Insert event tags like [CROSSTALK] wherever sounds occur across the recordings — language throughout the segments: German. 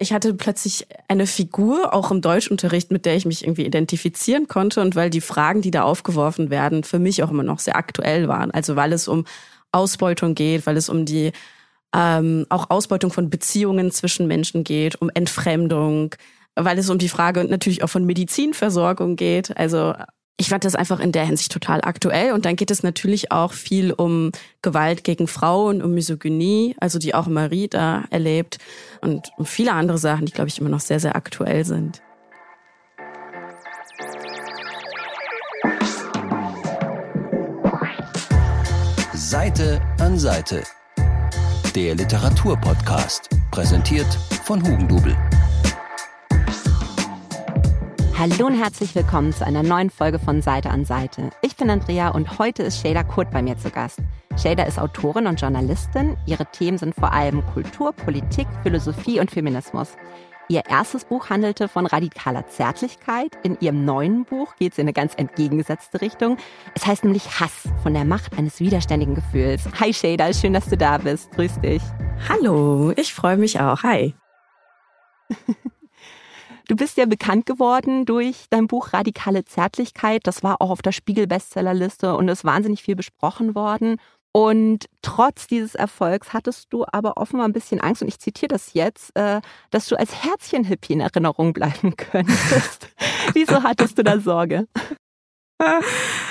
ich hatte plötzlich eine Figur, auch im Deutschunterricht, mit der ich mich irgendwie identifizieren konnte und weil die Fragen, die da aufgeworfen werden, für mich auch immer noch sehr aktuell waren. Also weil es um Ausbeutung geht, weil es um die ähm, auch Ausbeutung von Beziehungen zwischen Menschen geht, um Entfremdung, weil es um die Frage natürlich auch von Medizinversorgung geht. Also ich fand das einfach in der Hinsicht total aktuell. Und dann geht es natürlich auch viel um Gewalt gegen Frauen, um Misogynie, also die auch Marie da erlebt und um viele andere Sachen, die, glaube ich, immer noch sehr, sehr aktuell sind. Seite an Seite. Der Literaturpodcast, präsentiert von Hugendubel. Hallo und herzlich willkommen zu einer neuen Folge von Seite an Seite. Ich bin Andrea und heute ist Shada Kurt bei mir zu Gast. Shada ist Autorin und Journalistin. Ihre Themen sind vor allem Kultur, Politik, Philosophie und Feminismus. Ihr erstes Buch handelte von radikaler Zärtlichkeit. In ihrem neuen Buch geht es in eine ganz entgegengesetzte Richtung. Es heißt nämlich Hass von der Macht eines widerständigen Gefühls. Hi Shada, schön, dass du da bist. Grüß dich. Hallo, ich freue mich auch. Hi. [LAUGHS] Du bist ja bekannt geworden durch dein Buch Radikale Zärtlichkeit. Das war auch auf der Spiegel-Bestsellerliste und ist wahnsinnig viel besprochen worden. Und trotz dieses Erfolgs hattest du aber offenbar ein bisschen Angst, und ich zitiere das jetzt, äh, dass du als Herzchen-Hippie in Erinnerung bleiben [LAUGHS] könntest. Wieso hattest du da Sorge? [LAUGHS]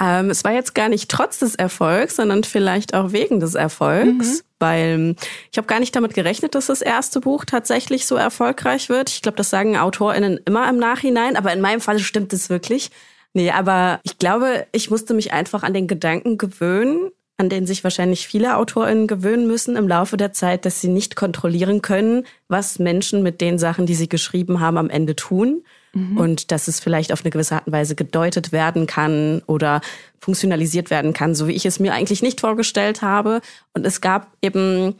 Ähm, es war jetzt gar nicht trotz des Erfolgs, sondern vielleicht auch wegen des Erfolgs, mhm. weil ich habe gar nicht damit gerechnet, dass das erste Buch tatsächlich so erfolgreich wird. Ich glaube, das sagen AutorInnen immer im Nachhinein, aber in meinem Fall stimmt es wirklich. Nee, aber ich glaube, ich musste mich einfach an den Gedanken gewöhnen, an den sich wahrscheinlich viele AutorInnen gewöhnen müssen im Laufe der Zeit, dass sie nicht kontrollieren können, was Menschen mit den Sachen, die sie geschrieben haben, am Ende tun. Mhm. Und dass es vielleicht auf eine gewisse Art und Weise gedeutet werden kann oder funktionalisiert werden kann, so wie ich es mir eigentlich nicht vorgestellt habe. Und es gab eben,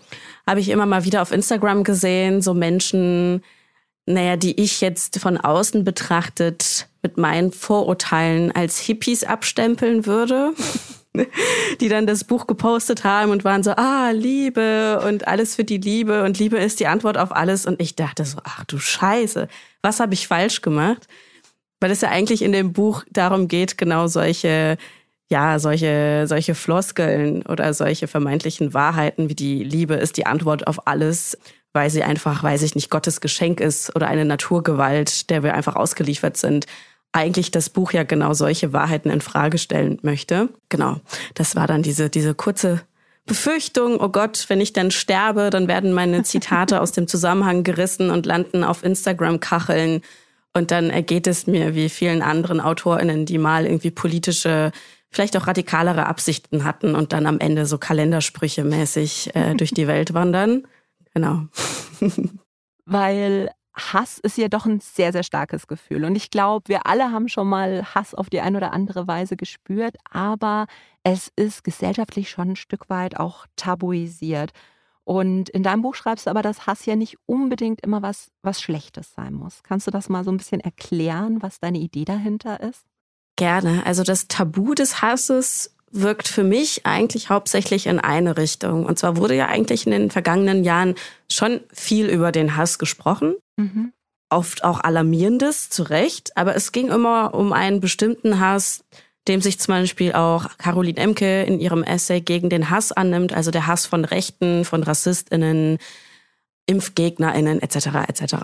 habe ich immer mal wieder auf Instagram gesehen, so Menschen, naja, die ich jetzt von außen betrachtet mit meinen Vorurteilen als Hippies abstempeln würde. [LAUGHS] die dann das Buch gepostet haben und waren so, ah, Liebe und alles für die Liebe und Liebe ist die Antwort auf alles. Und ich dachte so, ach du Scheiße, was habe ich falsch gemacht? Weil es ja eigentlich in dem Buch darum geht, genau solche, ja, solche, solche Floskeln oder solche vermeintlichen Wahrheiten wie die Liebe ist die Antwort auf alles, weil sie einfach, weiß ich nicht, Gottes Geschenk ist oder eine Naturgewalt, der wir einfach ausgeliefert sind eigentlich das Buch ja genau solche Wahrheiten in Frage stellen möchte. Genau. Das war dann diese, diese kurze Befürchtung, oh Gott, wenn ich dann sterbe, dann werden meine Zitate aus dem Zusammenhang gerissen und landen auf Instagram-Kacheln. Und dann ergeht es mir wie vielen anderen AutorInnen, die mal irgendwie politische, vielleicht auch radikalere Absichten hatten und dann am Ende so Kalendersprüche mäßig äh, durch die Welt wandern. Genau. [LAUGHS] Weil Hass ist ja doch ein sehr, sehr starkes Gefühl. Und ich glaube, wir alle haben schon mal Hass auf die eine oder andere Weise gespürt, aber es ist gesellschaftlich schon ein Stück weit auch tabuisiert. Und in deinem Buch schreibst du aber, dass Hass ja nicht unbedingt immer was, was Schlechtes sein muss. Kannst du das mal so ein bisschen erklären, was deine Idee dahinter ist? Gerne. Also das Tabu des Hasses wirkt für mich eigentlich hauptsächlich in eine Richtung. Und zwar wurde ja eigentlich in den vergangenen Jahren schon viel über den Hass gesprochen. Mhm. Oft auch alarmierendes, zu Recht. Aber es ging immer um einen bestimmten Hass, dem sich zum Beispiel auch Caroline Emke in ihrem Essay gegen den Hass annimmt, also der Hass von Rechten, von RassistInnen, ImpfgegnerInnen etc. etc.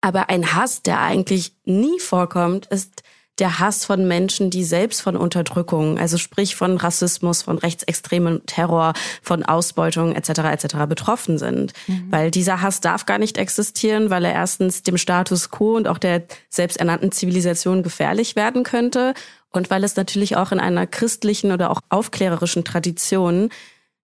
Aber ein Hass, der eigentlich nie vorkommt, ist der Hass von Menschen, die selbst von Unterdrückung, also sprich von Rassismus, von rechtsextremem Terror, von Ausbeutung etc. etc. betroffen sind. Mhm. Weil dieser Hass darf gar nicht existieren, weil er erstens dem Status quo und auch der selbsternannten Zivilisation gefährlich werden könnte und weil es natürlich auch in einer christlichen oder auch aufklärerischen Tradition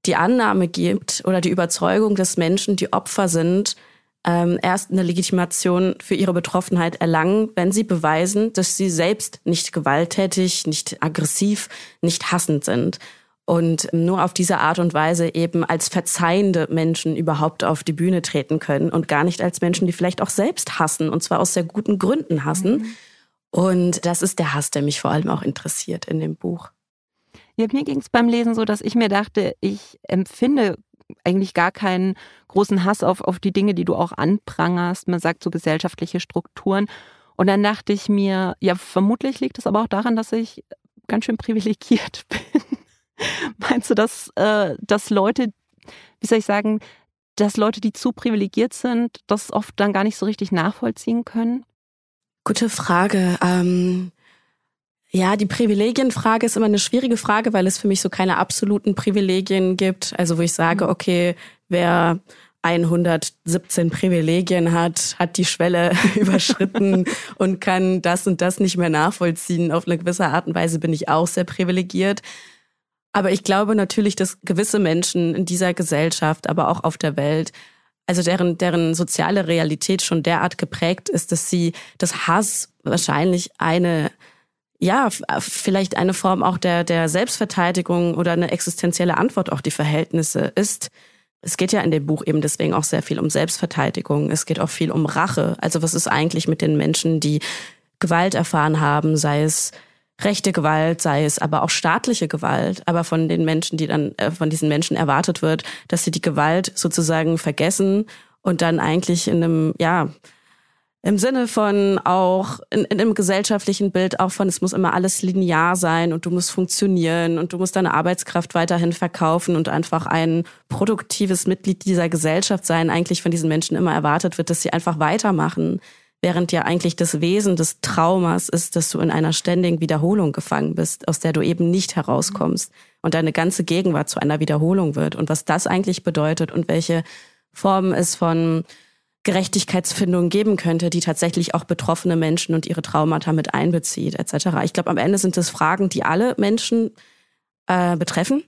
die Annahme gibt oder die Überzeugung, dass Menschen, die Opfer sind, ähm, erst eine Legitimation für ihre Betroffenheit erlangen, wenn sie beweisen, dass sie selbst nicht gewalttätig, nicht aggressiv, nicht hassend sind. Und nur auf diese Art und Weise eben als verzeihende Menschen überhaupt auf die Bühne treten können und gar nicht als Menschen, die vielleicht auch selbst hassen und zwar aus sehr guten Gründen hassen. Mhm. Und das ist der Hass, der mich vor allem auch interessiert in dem Buch. Ja, mir ging es beim Lesen so, dass ich mir dachte, ich empfinde eigentlich gar keinen großen Hass auf, auf die Dinge, die du auch anprangerst. Man sagt so gesellschaftliche Strukturen. Und dann dachte ich mir, ja, vermutlich liegt es aber auch daran, dass ich ganz schön privilegiert [LAUGHS] bin. Meinst du, dass, äh, dass Leute, wie soll ich sagen, dass Leute, die zu privilegiert sind, das oft dann gar nicht so richtig nachvollziehen können? Gute Frage. Ähm, ja, die Privilegienfrage ist immer eine schwierige Frage, weil es für mich so keine absoluten Privilegien gibt. Also wo ich sage, mhm. okay, wer 117 Privilegien hat, hat die Schwelle [LAUGHS] überschritten [LAUGHS] und kann das und das nicht mehr nachvollziehen. Auf eine gewisse Art und Weise bin ich auch sehr privilegiert. Aber ich glaube natürlich, dass gewisse Menschen in dieser Gesellschaft, aber auch auf der Welt, also deren, deren soziale Realität schon derart geprägt ist, dass sie das Hass wahrscheinlich eine, ja, vielleicht eine Form auch der, der Selbstverteidigung oder eine existenzielle Antwort auf die Verhältnisse ist. Es geht ja in dem Buch eben deswegen auch sehr viel um Selbstverteidigung. Es geht auch viel um Rache. Also was ist eigentlich mit den Menschen, die Gewalt erfahren haben, sei es rechte Gewalt, sei es aber auch staatliche Gewalt, aber von den Menschen, die dann äh, von diesen Menschen erwartet wird, dass sie die Gewalt sozusagen vergessen und dann eigentlich in einem ja im Sinne von auch in, in einem gesellschaftlichen Bild auch von, es muss immer alles linear sein und du musst funktionieren und du musst deine Arbeitskraft weiterhin verkaufen und einfach ein produktives Mitglied dieser Gesellschaft sein, eigentlich von diesen Menschen immer erwartet wird, dass sie einfach weitermachen. Während ja eigentlich das Wesen des Traumas ist, dass du in einer ständigen Wiederholung gefangen bist, aus der du eben nicht herauskommst und deine ganze Gegenwart zu einer Wiederholung wird. Und was das eigentlich bedeutet und welche Formen es von Gerechtigkeitsfindung geben könnte, die tatsächlich auch betroffene Menschen und ihre Traumata mit einbezieht, etc. Ich glaube, am Ende sind es Fragen, die alle Menschen äh, betreffen.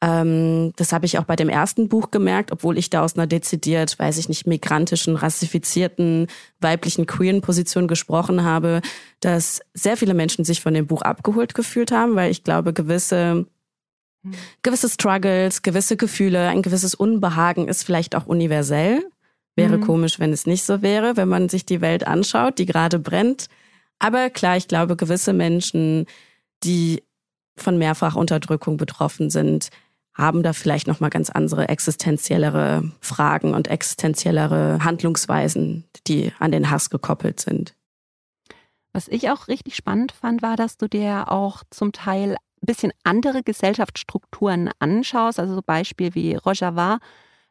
Ähm, das habe ich auch bei dem ersten Buch gemerkt, obwohl ich da aus einer dezidiert, weiß ich nicht, migrantischen, rassifizierten, weiblichen, queeren Position gesprochen habe, dass sehr viele Menschen sich von dem Buch abgeholt gefühlt haben, weil ich glaube, gewisse hm. gewisse Struggles, gewisse Gefühle, ein gewisses Unbehagen ist vielleicht auch universell. Wäre mhm. komisch, wenn es nicht so wäre, wenn man sich die Welt anschaut, die gerade brennt. Aber klar, ich glaube, gewisse Menschen, die von Mehrfachunterdrückung betroffen sind, haben da vielleicht noch mal ganz andere existenziellere Fragen und existenziellere Handlungsweisen, die an den Hass gekoppelt sind. Was ich auch richtig spannend fand, war, dass du dir auch zum Teil ein bisschen andere Gesellschaftsstrukturen anschaust, also so Beispiel wie Rojava,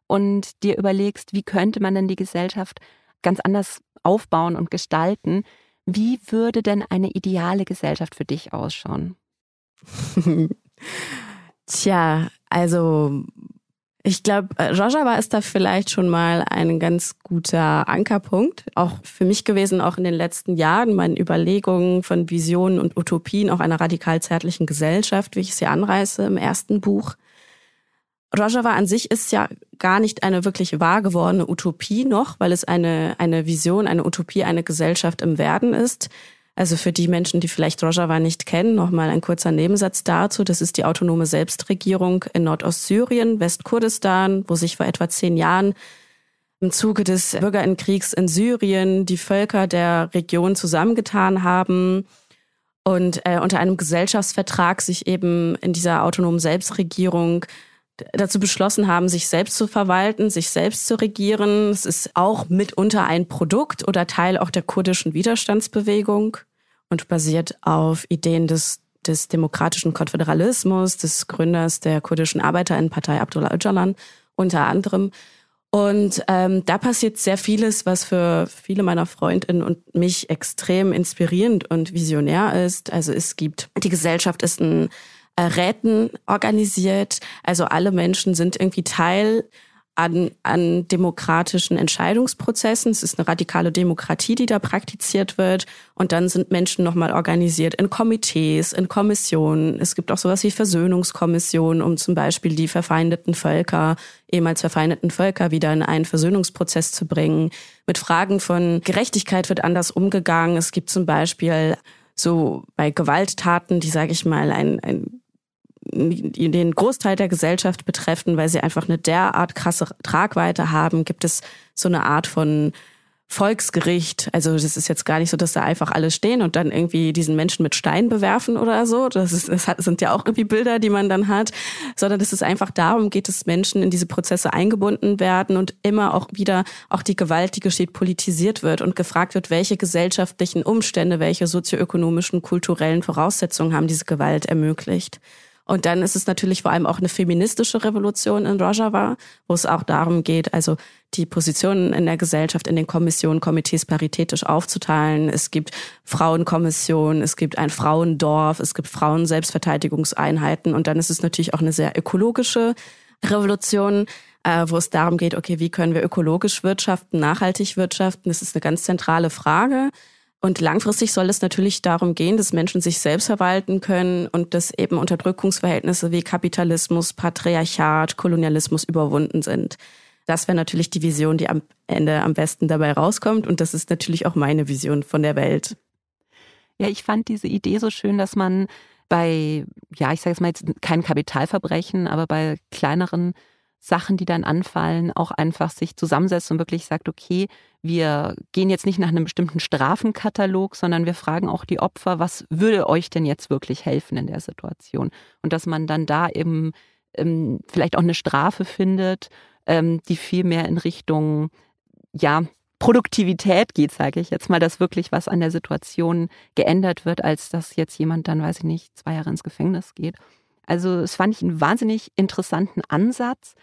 und dir überlegst, wie könnte man denn die Gesellschaft ganz anders aufbauen und gestalten, wie würde denn eine ideale Gesellschaft für dich ausschauen? [LAUGHS] Tja, also ich glaube, Rojava ist da vielleicht schon mal ein ganz guter Ankerpunkt, auch für mich gewesen, auch in den letzten Jahren, meinen Überlegungen von Visionen und Utopien auch einer radikal zärtlichen Gesellschaft, wie ich sie anreiße im ersten Buch. Rojava an sich ist ja gar nicht eine wirklich wahr gewordene Utopie noch, weil es eine, eine Vision, eine Utopie, eine Gesellschaft im Werden ist. Also für die Menschen, die vielleicht Rojava nicht kennen, nochmal ein kurzer Nebensatz dazu. Das ist die autonome Selbstregierung in Nordostsyrien, Westkurdistan, wo sich vor etwa zehn Jahren im Zuge des Bürgerinnenkriegs in Syrien die Völker der Region zusammengetan haben und äh, unter einem Gesellschaftsvertrag sich eben in dieser autonomen Selbstregierung dazu beschlossen haben, sich selbst zu verwalten, sich selbst zu regieren. Es ist auch mitunter ein Produkt oder Teil auch der kurdischen Widerstandsbewegung und basiert auf Ideen des, des demokratischen Konföderalismus, des Gründers der kurdischen Arbeiterinnenpartei Abdullah Öcalan unter anderem. Und ähm, da passiert sehr vieles, was für viele meiner Freundinnen und mich extrem inspirierend und visionär ist. Also es gibt, die Gesellschaft ist ein Räten organisiert. Also alle Menschen sind irgendwie Teil an, an demokratischen Entscheidungsprozessen. Es ist eine radikale Demokratie, die da praktiziert wird. Und dann sind Menschen nochmal organisiert in Komitees, in Kommissionen. Es gibt auch sowas wie Versöhnungskommissionen, um zum Beispiel die verfeindeten Völker, ehemals verfeindeten Völker wieder in einen Versöhnungsprozess zu bringen. Mit Fragen von Gerechtigkeit wird anders umgegangen. Es gibt zum Beispiel so bei Gewalttaten, die, sage ich mal, ein, ein den Großteil der Gesellschaft betreffen, weil sie einfach eine derart krasse Tragweite haben, gibt es so eine Art von Volksgericht. Also das ist jetzt gar nicht so, dass da einfach alle stehen und dann irgendwie diesen Menschen mit Stein bewerfen oder so. Das, ist, das sind ja auch irgendwie Bilder, die man dann hat, sondern es einfach darum geht, dass Menschen in diese Prozesse eingebunden werden und immer auch wieder auch die Gewalt, die geschieht, politisiert wird und gefragt wird, welche gesellschaftlichen Umstände, welche sozioökonomischen, kulturellen Voraussetzungen haben diese Gewalt ermöglicht. Und dann ist es natürlich vor allem auch eine feministische Revolution in Rojava, wo es auch darum geht, also die Positionen in der Gesellschaft, in den Kommissionen, Komitees paritätisch aufzuteilen. Es gibt Frauenkommissionen, es gibt ein Frauendorf, es gibt Frauen-Selbstverteidigungseinheiten und dann ist es natürlich auch eine sehr ökologische Revolution, äh, wo es darum geht, okay, wie können wir ökologisch wirtschaften, nachhaltig wirtschaften? Das ist eine ganz zentrale Frage. Und langfristig soll es natürlich darum gehen, dass Menschen sich selbst verwalten können und dass eben Unterdrückungsverhältnisse wie Kapitalismus, Patriarchat, Kolonialismus überwunden sind. Das wäre natürlich die Vision, die am Ende am besten dabei rauskommt. Und das ist natürlich auch meine Vision von der Welt. Ja, ich fand diese Idee so schön, dass man bei, ja, ich sage jetzt mal jetzt kein Kapitalverbrechen, aber bei kleineren Sachen, die dann anfallen, auch einfach sich zusammensetzt und wirklich sagt, okay, wir gehen jetzt nicht nach einem bestimmten Strafenkatalog, sondern wir fragen auch die Opfer, was würde euch denn jetzt wirklich helfen in der Situation? Und dass man dann da eben ähm, vielleicht auch eine Strafe findet, ähm, die viel mehr in Richtung, ja, Produktivität geht, sage ich jetzt mal, dass wirklich was an der Situation geändert wird, als dass jetzt jemand dann, weiß ich nicht, zwei Jahre ins Gefängnis geht. Also es fand ich einen wahnsinnig interessanten Ansatz,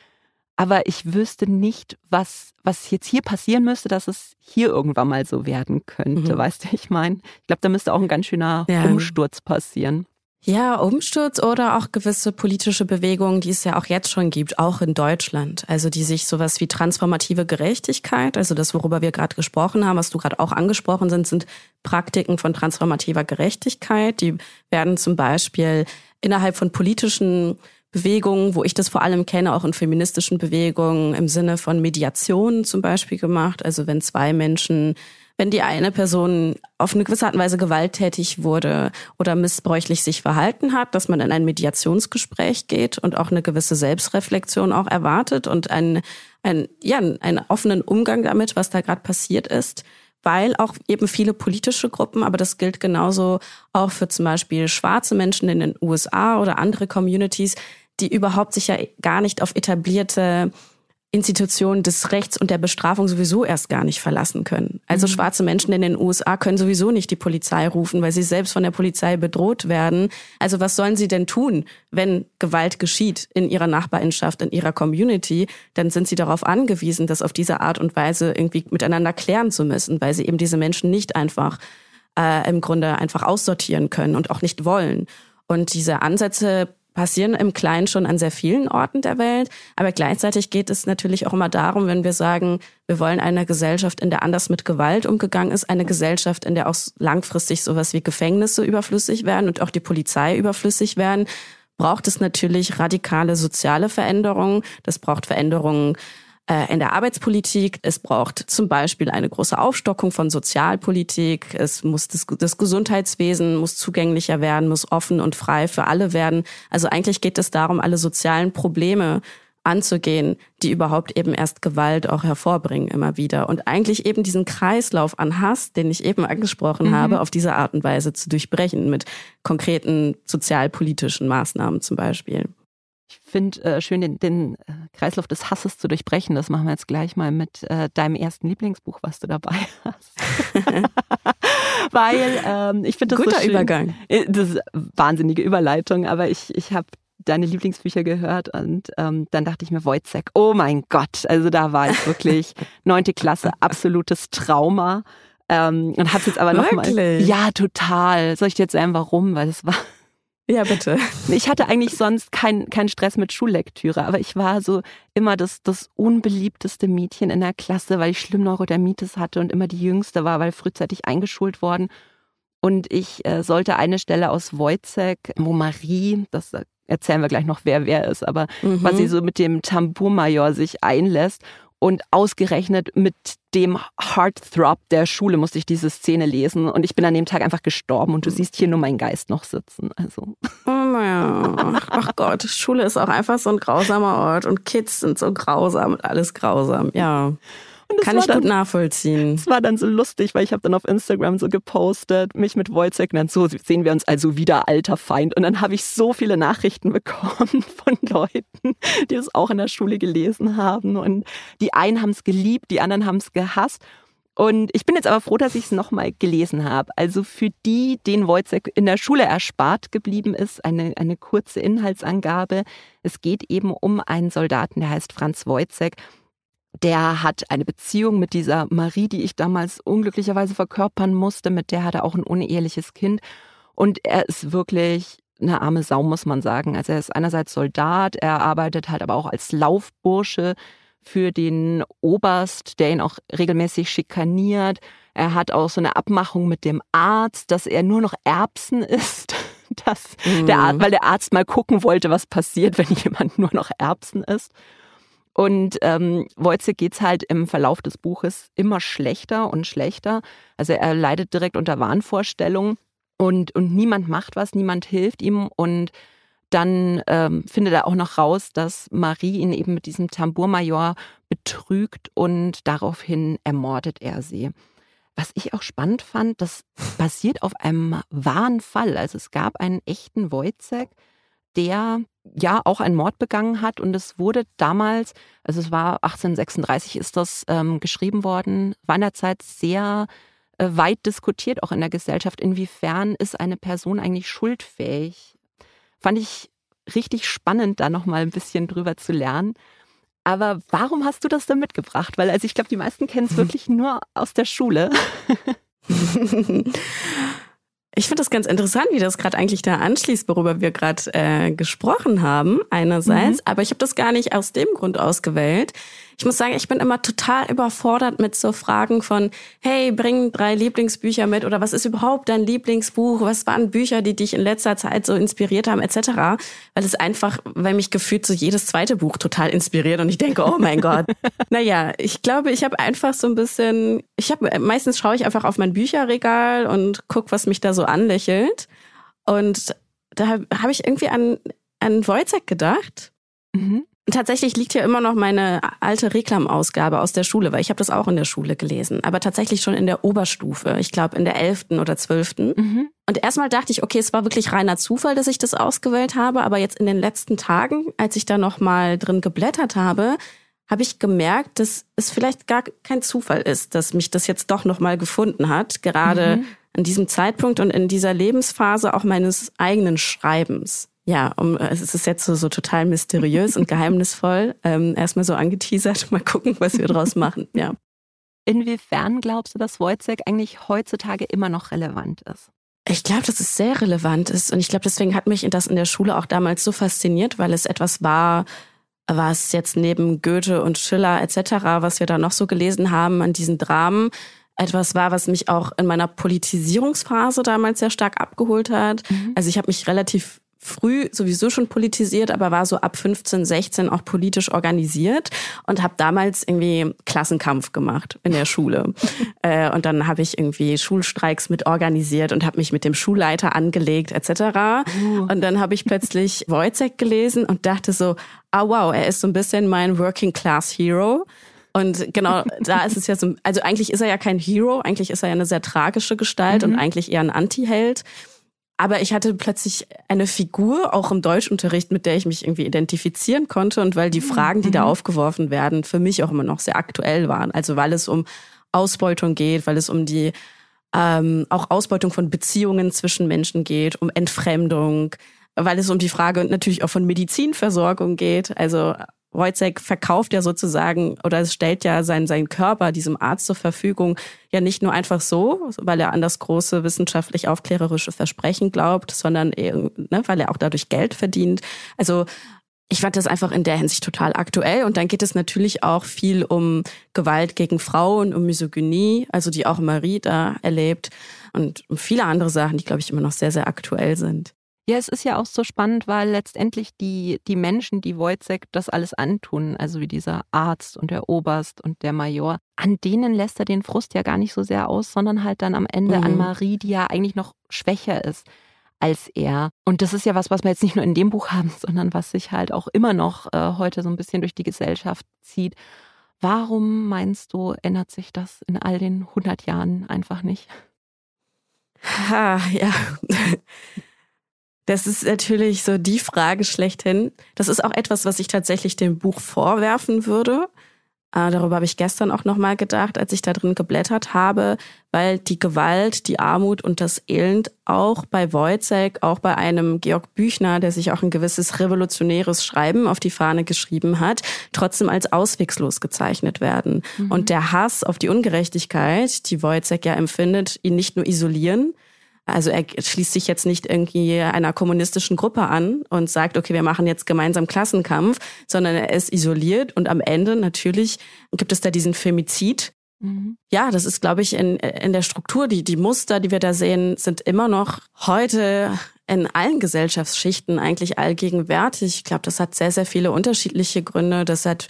aber ich wüsste nicht, was, was jetzt hier passieren müsste, dass es hier irgendwann mal so werden könnte. Mhm. Weißt du, ich meine, ich glaube, da müsste auch ein ganz schöner ja. Umsturz passieren. Ja, Umsturz oder auch gewisse politische Bewegungen, die es ja auch jetzt schon gibt, auch in Deutschland. Also die sich sowas wie transformative Gerechtigkeit, also das, worüber wir gerade gesprochen haben, was du gerade auch angesprochen sind, sind Praktiken von transformativer Gerechtigkeit. Die werden zum Beispiel innerhalb von politischen Bewegungen, wo ich das vor allem kenne, auch in feministischen Bewegungen im Sinne von Mediation zum Beispiel gemacht. Also wenn zwei Menschen, wenn die eine Person auf eine gewisse Art und Weise gewalttätig wurde oder missbräuchlich sich verhalten hat, dass man in ein Mediationsgespräch geht und auch eine gewisse Selbstreflexion auch erwartet und einen, einen, ja, einen offenen Umgang damit, was da gerade passiert ist weil auch eben viele politische Gruppen, aber das gilt genauso auch für zum Beispiel schwarze Menschen in den USA oder andere Communities, die überhaupt sich ja gar nicht auf etablierte Institutionen des Rechts und der Bestrafung sowieso erst gar nicht verlassen können. Also mhm. schwarze Menschen in den USA können sowieso nicht die Polizei rufen, weil sie selbst von der Polizei bedroht werden. Also was sollen sie denn tun, wenn Gewalt geschieht in ihrer Nachbarschaft, in ihrer Community? Dann sind sie darauf angewiesen, das auf diese Art und Weise irgendwie miteinander klären zu müssen, weil sie eben diese Menschen nicht einfach äh, im Grunde einfach aussortieren können und auch nicht wollen. Und diese Ansätze passieren im Kleinen schon an sehr vielen Orten der Welt. Aber gleichzeitig geht es natürlich auch immer darum, wenn wir sagen, wir wollen eine Gesellschaft, in der anders mit Gewalt umgegangen ist, eine Gesellschaft, in der auch langfristig sowas wie Gefängnisse überflüssig werden und auch die Polizei überflüssig werden, braucht es natürlich radikale soziale Veränderungen. Das braucht Veränderungen in der Arbeitspolitik. Es braucht zum Beispiel eine große Aufstockung von Sozialpolitik. Es muss das, das Gesundheitswesen muss zugänglicher werden, muss offen und frei für alle werden. Also eigentlich geht es darum, alle sozialen Probleme anzugehen, die überhaupt eben erst Gewalt auch hervorbringen immer wieder. Und eigentlich eben diesen Kreislauf an Hass, den ich eben angesprochen mhm. habe, auf diese Art und Weise zu durchbrechen mit konkreten sozialpolitischen Maßnahmen zum Beispiel. Ich finde äh, schön, den, den, äh, Kreislauf des Hasses zu durchbrechen. Das machen wir jetzt gleich mal mit äh, deinem ersten Lieblingsbuch, was du dabei hast. [LAUGHS] Weil ähm, ich finde das Guter so schön. Übergang. Äh, das ist eine wahnsinnige Überleitung, aber ich, ich habe deine Lieblingsbücher gehört und ähm, dann dachte ich mir, Wojciech, oh mein Gott, also da war ich wirklich [LAUGHS] neunte Klasse, absolutes Trauma. Ähm, und hab's jetzt aber nochmal. Ja, total. Soll ich dir jetzt sagen, warum? Weil es war ja, bitte. [LAUGHS] Ich hatte eigentlich sonst keinen kein Stress mit Schullektüre, aber ich war so immer das, das unbeliebteste Mädchen in der Klasse, weil ich schlimm Neurodermitis hatte und immer die Jüngste war, weil frühzeitig eingeschult worden. Und ich äh, sollte eine Stelle aus Wojcek, wo Marie, das erzählen wir gleich noch, wer wer ist, aber mhm. quasi so mit dem Tambourmajor sich einlässt. Und ausgerechnet mit dem Heartthrob der Schule musste ich diese Szene lesen. Und ich bin an dem Tag einfach gestorben. Und du siehst hier nur meinen Geist noch sitzen. Also. Oh naja. [LAUGHS] Ach Gott, Schule ist auch einfach so ein grausamer Ort. Und Kids sind so grausam und alles grausam. Ja. Kann ich dann, gut nachvollziehen. Es war dann so lustig, weil ich habe dann auf Instagram so gepostet, mich mit Wojciech und dann so sehen wir uns also wieder alter Feind. Und dann habe ich so viele Nachrichten [LAUGHS] bekommen von Leuten, die das auch in der Schule gelesen haben. Und die einen haben es geliebt, die anderen haben es gehasst. Und ich bin jetzt aber froh, dass ich es nochmal gelesen habe. Also für die, denen Wojciech in der Schule erspart geblieben ist, eine, eine kurze Inhaltsangabe. Es geht eben um einen Soldaten, der heißt Franz Wojciech. Der hat eine Beziehung mit dieser Marie, die ich damals unglücklicherweise verkörpern musste. Mit der hat er auch ein uneheliches Kind. Und er ist wirklich eine arme Sau, muss man sagen. Also er ist einerseits Soldat, er arbeitet halt aber auch als Laufbursche für den Oberst, der ihn auch regelmäßig schikaniert. Er hat auch so eine Abmachung mit dem Arzt, dass er nur noch Erbsen [LAUGHS] isst. Dass mhm. der Arzt, weil der Arzt mal gucken wollte, was passiert, wenn jemand nur noch Erbsen isst. Und ähm, Wojciech geht's halt im Verlauf des Buches immer schlechter und schlechter. Also er leidet direkt unter Wahnvorstellungen und, und niemand macht was, niemand hilft ihm und dann ähm, findet er auch noch raus, dass Marie ihn eben mit diesem Tambourmajor betrügt und daraufhin ermordet er sie. Was ich auch spannend fand, das basiert auf einem wahren Fall. Also es gab einen echten Wojciech, der ja auch einen Mord begangen hat und es wurde damals, also es war 1836 ist das ähm, geschrieben worden, war in der Zeit sehr äh, weit diskutiert, auch in der Gesellschaft, inwiefern ist eine Person eigentlich schuldfähig Fand ich richtig spannend, da nochmal ein bisschen drüber zu lernen. Aber warum hast du das denn mitgebracht? Weil, also ich glaube, die meisten kennen es [LAUGHS] wirklich nur aus der Schule. [LAUGHS] Ich finde das ganz interessant, wie das gerade eigentlich da anschließt, worüber wir gerade äh, gesprochen haben, einerseits. Mhm. Aber ich habe das gar nicht aus dem Grund ausgewählt. Ich muss sagen, ich bin immer total überfordert mit so Fragen von, hey, bring drei Lieblingsbücher mit oder was ist überhaupt dein Lieblingsbuch? Was waren Bücher, die dich in letzter Zeit so inspiriert haben, etc. Weil es einfach, weil mich gefühlt so jedes zweite Buch total inspiriert und ich denke, oh mein Gott. [LAUGHS] naja, ich glaube, ich habe einfach so ein bisschen, ich habe, meistens schaue ich einfach auf mein Bücherregal und guck, was mich da so anlächelt. Und da habe ich irgendwie an, an Wojciech gedacht. Mhm. Tatsächlich liegt hier immer noch meine alte Reklamausgabe aus der Schule, weil ich habe das auch in der Schule gelesen, aber tatsächlich schon in der Oberstufe, ich glaube in der elften oder zwölften. Mhm. Und erstmal dachte ich, okay, es war wirklich reiner Zufall, dass ich das ausgewählt habe, aber jetzt in den letzten Tagen, als ich da noch mal drin geblättert habe, habe ich gemerkt, dass es vielleicht gar kein Zufall ist, dass mich das jetzt doch noch mal gefunden hat, gerade mhm. an diesem Zeitpunkt und in dieser Lebensphase auch meines eigenen Schreibens. Ja, um, es ist jetzt so, so total mysteriös und geheimnisvoll. Ähm, erstmal so angeteasert, [LAUGHS] mal gucken, was wir draus machen. Ja. Inwiefern glaubst du, dass Wojciech eigentlich heutzutage immer noch relevant ist? Ich glaube, dass es sehr relevant ist. Und ich glaube, deswegen hat mich das in der Schule auch damals so fasziniert, weil es etwas war, was jetzt neben Goethe und Schiller etc., was wir da noch so gelesen haben an diesen Dramen, etwas war, was mich auch in meiner Politisierungsphase damals sehr stark abgeholt hat. Mhm. Also ich habe mich relativ früh sowieso schon politisiert, aber war so ab 15, 16 auch politisch organisiert und habe damals irgendwie Klassenkampf gemacht in der Schule. [LAUGHS] äh, und dann habe ich irgendwie Schulstreiks mit organisiert und habe mich mit dem Schulleiter angelegt etc. Uh. Und dann habe ich plötzlich [LAUGHS] Wojciech gelesen und dachte so, ah wow, er ist so ein bisschen mein Working Class Hero. Und genau, [LAUGHS] da ist es ja so, also eigentlich ist er ja kein Hero, eigentlich ist er ja eine sehr tragische Gestalt mhm. und eigentlich eher ein Anti-Held. Aber ich hatte plötzlich eine Figur, auch im Deutschunterricht, mit der ich mich irgendwie identifizieren konnte. Und weil die mhm. Fragen, die da mhm. aufgeworfen werden, für mich auch immer noch sehr aktuell waren. Also weil es um Ausbeutung geht, weil es um die ähm, auch Ausbeutung von Beziehungen zwischen Menschen geht, um Entfremdung, weil es um die Frage natürlich auch von Medizinversorgung geht. Also Wojciech verkauft ja sozusagen oder es stellt ja seinen, seinen Körper diesem Arzt zur Verfügung ja nicht nur einfach so, weil er an das große wissenschaftlich aufklärerische Versprechen glaubt, sondern eben, ne, weil er auch dadurch Geld verdient. Also ich fand das einfach in der Hinsicht total aktuell. Und dann geht es natürlich auch viel um Gewalt gegen Frauen, um Misogynie, also die auch Marie da erlebt und um viele andere Sachen, die, glaube ich, immer noch sehr, sehr aktuell sind. Ja, es ist ja auch so spannend, weil letztendlich die, die Menschen, die Wojciech das alles antun, also wie dieser Arzt und der Oberst und der Major, an denen lässt er den Frust ja gar nicht so sehr aus, sondern halt dann am Ende mhm. an Marie, die ja eigentlich noch schwächer ist als er. Und das ist ja was, was wir jetzt nicht nur in dem Buch haben, sondern was sich halt auch immer noch äh, heute so ein bisschen durch die Gesellschaft zieht Warum meinst du, ändert sich das in all den 100 Jahren einfach nicht? Ha, ja. Das ist natürlich so die Frage schlechthin. Das ist auch etwas, was ich tatsächlich dem Buch vorwerfen würde. Äh, darüber habe ich gestern auch nochmal gedacht, als ich da drin geblättert habe, weil die Gewalt, die Armut und das Elend auch bei Wojcek, auch bei einem Georg Büchner, der sich auch ein gewisses revolutionäres Schreiben auf die Fahne geschrieben hat, trotzdem als auswegslos gezeichnet werden. Mhm. Und der Hass auf die Ungerechtigkeit, die Wojcek ja empfindet, ihn nicht nur isolieren, also er schließt sich jetzt nicht irgendwie einer kommunistischen Gruppe an und sagt, okay, wir machen jetzt gemeinsam Klassenkampf, sondern er ist isoliert und am Ende natürlich gibt es da diesen Femizid. Mhm. Ja, das ist, glaube ich, in, in der Struktur, die, die Muster, die wir da sehen, sind immer noch heute in allen Gesellschaftsschichten eigentlich allgegenwärtig. Ich glaube, das hat sehr, sehr viele unterschiedliche Gründe. Das hat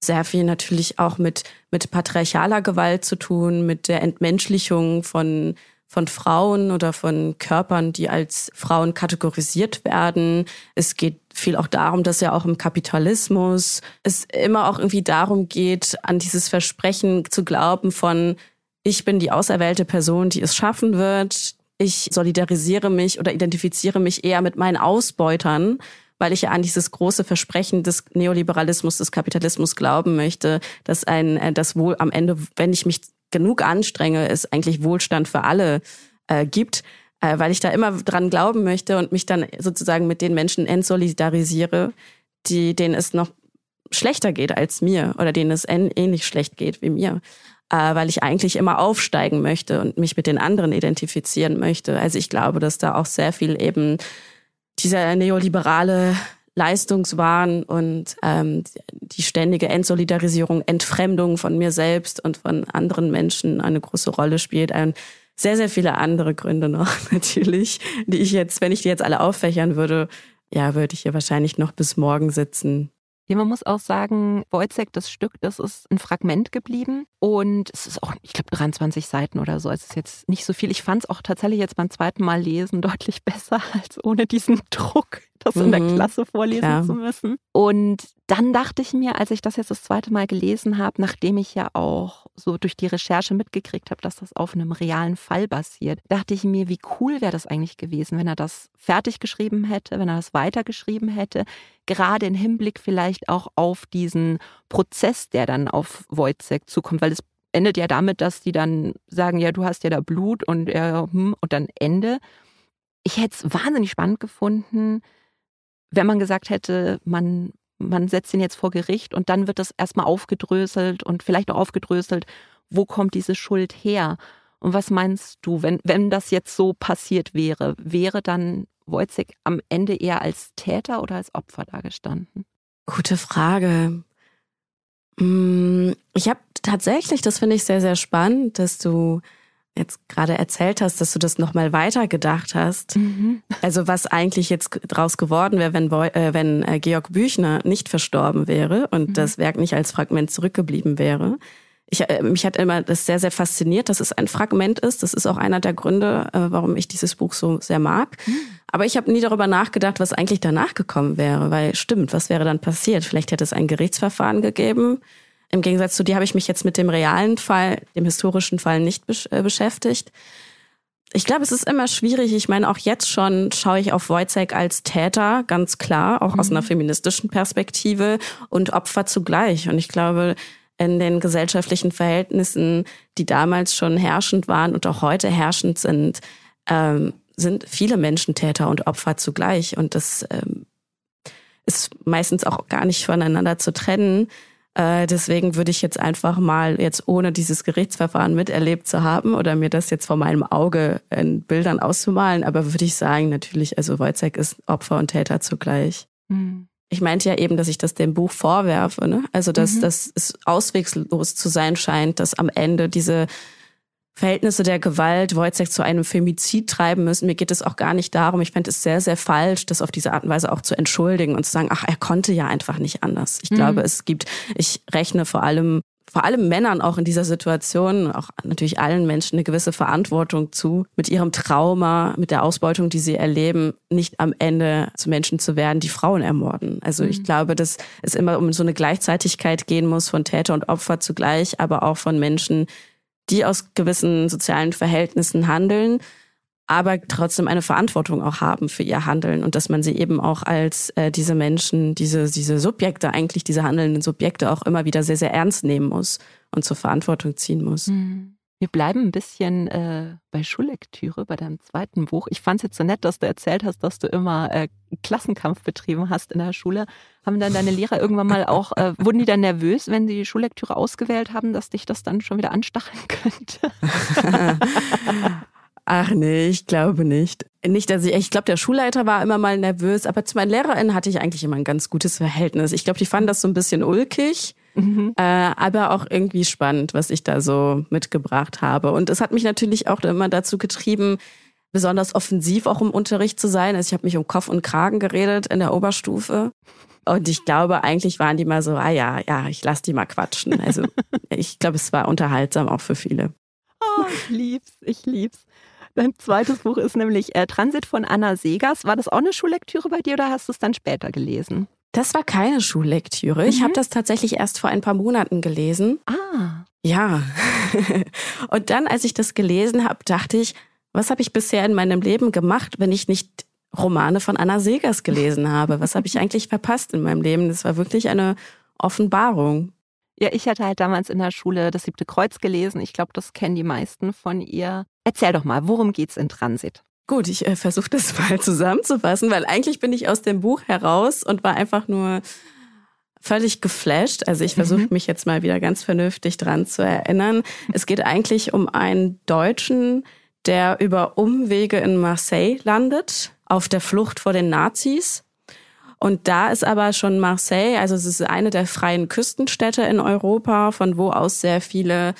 sehr viel natürlich auch mit, mit patriarchaler Gewalt zu tun, mit der Entmenschlichung von von Frauen oder von Körpern, die als Frauen kategorisiert werden. Es geht viel auch darum, dass ja auch im Kapitalismus es immer auch irgendwie darum geht, an dieses Versprechen zu glauben von, ich bin die auserwählte Person, die es schaffen wird. Ich solidarisiere mich oder identifiziere mich eher mit meinen Ausbeutern, weil ich ja an dieses große Versprechen des Neoliberalismus, des Kapitalismus glauben möchte, dass ein, äh, das wohl am Ende, wenn ich mich genug anstrenge, es eigentlich Wohlstand für alle äh, gibt, äh, weil ich da immer dran glauben möchte und mich dann sozusagen mit den Menschen entsolidarisiere, die, denen es noch schlechter geht als mir oder denen es ähnlich schlecht geht wie mir. Äh, weil ich eigentlich immer aufsteigen möchte und mich mit den anderen identifizieren möchte. Also ich glaube, dass da auch sehr viel eben dieser neoliberale Leistungswahn und ähm, die ständige Entsolidarisierung, Entfremdung von mir selbst und von anderen Menschen eine große Rolle spielt. Und sehr, sehr viele andere Gründe noch [LAUGHS] natürlich, die ich jetzt, wenn ich die jetzt alle auffächern würde, ja, würde ich hier wahrscheinlich noch bis morgen sitzen. Ja, man muss auch sagen, Wojcek, das Stück, das ist ein Fragment geblieben und es ist auch, ich glaube, 23 Seiten oder so. Es ist jetzt nicht so viel. Ich fand es auch tatsächlich jetzt beim zweiten Mal lesen [LAUGHS] deutlich besser als ohne diesen Druck, das mhm. in der mhm. Klasse vorlesen Klar. zu müssen. Und dann dachte ich mir, als ich das jetzt das zweite Mal gelesen habe, nachdem ich ja auch so durch die Recherche mitgekriegt habe, dass das auf einem realen Fall basiert, dachte ich mir, wie cool wäre das eigentlich gewesen, wenn er das fertig geschrieben hätte, wenn er das weitergeschrieben hätte, gerade im Hinblick vielleicht auch auf diesen Prozess, der dann auf Wojcek zukommt, weil es endet ja damit, dass die dann sagen, ja, du hast ja da Blut und er, hm, und dann Ende. Ich hätte es wahnsinnig spannend gefunden, wenn man gesagt hätte, man, man setzt ihn jetzt vor Gericht und dann wird das erstmal aufgedröselt und vielleicht auch aufgedröselt, wo kommt diese Schuld her? Und was meinst du, wenn, wenn das jetzt so passiert wäre, wäre dann Wojcik am Ende eher als Täter oder als Opfer dagestanden? Gute Frage. Mm, ich habe tatsächlich, das finde ich sehr, sehr spannend, dass du jetzt gerade erzählt hast, dass du das nochmal weiter gedacht hast. Mhm. Also was eigentlich jetzt draus geworden wäre, wenn, äh, wenn äh, Georg Büchner nicht verstorben wäre und mhm. das Werk nicht als Fragment zurückgeblieben wäre. Ich, äh, mich hat immer das sehr, sehr fasziniert, dass es ein Fragment ist. Das ist auch einer der Gründe, äh, warum ich dieses Buch so sehr mag. Mhm. Aber ich habe nie darüber nachgedacht, was eigentlich danach gekommen wäre, weil stimmt, was wäre dann passiert? Vielleicht hätte es ein Gerichtsverfahren gegeben im Gegensatz zu dir habe ich mich jetzt mit dem realen Fall, dem historischen Fall nicht besch äh, beschäftigt. Ich glaube, es ist immer schwierig. Ich meine, auch jetzt schon schaue ich auf Wojciech als Täter, ganz klar, auch mhm. aus einer feministischen Perspektive und Opfer zugleich. Und ich glaube, in den gesellschaftlichen Verhältnissen, die damals schon herrschend waren und auch heute herrschend sind, ähm, sind viele Menschen Täter und Opfer zugleich. Und das ähm, ist meistens auch gar nicht voneinander zu trennen. Äh, deswegen würde ich jetzt einfach mal, jetzt ohne dieses Gerichtsverfahren miterlebt zu haben oder mir das jetzt vor meinem Auge in Bildern auszumalen, aber würde ich sagen, natürlich, also Wojciech ist Opfer und Täter zugleich. Mhm. Ich meinte ja eben, dass ich das dem Buch vorwerfe, ne? Also, dass, mhm. dass es auswegslos zu sein scheint, dass am Ende diese Verhältnisse der Gewalt Wojciech zu einem Femizid treiben müssen. Mir geht es auch gar nicht darum. Ich fände es sehr, sehr falsch, das auf diese Art und Weise auch zu entschuldigen und zu sagen, ach, er konnte ja einfach nicht anders. Ich mhm. glaube, es gibt, ich rechne vor allem vor allem Männern auch in dieser Situation, auch natürlich allen Menschen eine gewisse Verantwortung zu, mit ihrem Trauma, mit der Ausbeutung, die sie erleben, nicht am Ende zu Menschen zu werden, die Frauen ermorden. Also mhm. ich glaube, dass es immer um so eine Gleichzeitigkeit gehen muss von Täter und Opfer zugleich, aber auch von Menschen, die aus gewissen sozialen Verhältnissen handeln aber trotzdem eine Verantwortung auch haben für ihr Handeln und dass man sie eben auch als äh, diese Menschen, diese, diese Subjekte, eigentlich diese handelnden Subjekte auch immer wieder sehr, sehr ernst nehmen muss und zur Verantwortung ziehen muss. Mhm. Wir bleiben ein bisschen äh, bei Schullektüre, bei deinem zweiten Buch. Ich fand es jetzt so nett, dass du erzählt hast, dass du immer äh, Klassenkampf betrieben hast in der Schule. Haben dann deine Lehrer irgendwann mal auch, äh, [LAUGHS] wurden die dann nervös, wenn sie die Schullektüre ausgewählt haben, dass dich das dann schon wieder anstacheln [LAUGHS] könnte? Ach nee, ich glaube nicht. Nicht, dass ich, ich glaube, der Schulleiter war immer mal nervös, aber zu meinen LehrerInnen hatte ich eigentlich immer ein ganz gutes Verhältnis. Ich glaube, die fanden das so ein bisschen ulkig, mhm. äh, aber auch irgendwie spannend, was ich da so mitgebracht habe. Und es hat mich natürlich auch immer dazu getrieben, besonders offensiv auch im Unterricht zu sein. Also ich habe mich um Kopf und Kragen geredet in der Oberstufe. Und ich glaube, eigentlich waren die mal so, ah ja, ja, ich lass die mal quatschen. Also [LAUGHS] ich glaube, es war unterhaltsam auch für viele. Oh, ich lieb's, ich lieb's. Dein zweites Buch ist nämlich äh, Transit von Anna Segers. War das auch eine Schullektüre bei dir oder hast du es dann später gelesen? Das war keine Schullektüre. Mhm. Ich habe das tatsächlich erst vor ein paar Monaten gelesen. Ah. Ja. [LAUGHS] Und dann, als ich das gelesen habe, dachte ich, was habe ich bisher in meinem Leben gemacht, wenn ich nicht Romane von Anna Segers gelesen [LAUGHS] habe? Was habe ich eigentlich verpasst in meinem Leben? Das war wirklich eine Offenbarung. Ja, ich hatte halt damals in der Schule das siebte Kreuz gelesen. Ich glaube, das kennen die meisten von ihr. Erzähl doch mal, worum geht's in Transit? Gut, ich äh, versuche das [LAUGHS] mal zusammenzufassen, weil eigentlich bin ich aus dem Buch heraus und war einfach nur völlig geflasht. Also ich versuche mhm. mich jetzt mal wieder ganz vernünftig dran zu erinnern. Es geht eigentlich um einen Deutschen, der über Umwege in Marseille landet, auf der Flucht vor den Nazis und da ist aber schon Marseille, also es ist eine der freien Küstenstädte in Europa, von wo aus sehr viele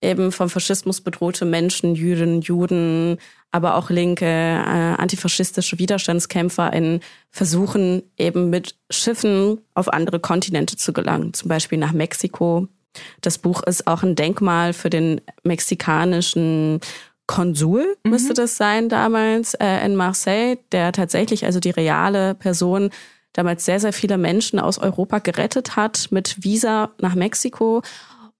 eben vom Faschismus bedrohte Menschen, Jüdinnen, Juden, aber auch linke äh, antifaschistische WiderstandskämpferInnen versuchen eben mit Schiffen auf andere Kontinente zu gelangen, zum Beispiel nach Mexiko. Das Buch ist auch ein Denkmal für den mexikanischen Konsul, mhm. müsste das sein damals, äh, in Marseille, der tatsächlich also die reale Person damals sehr, sehr viele Menschen aus Europa gerettet hat mit Visa nach Mexiko.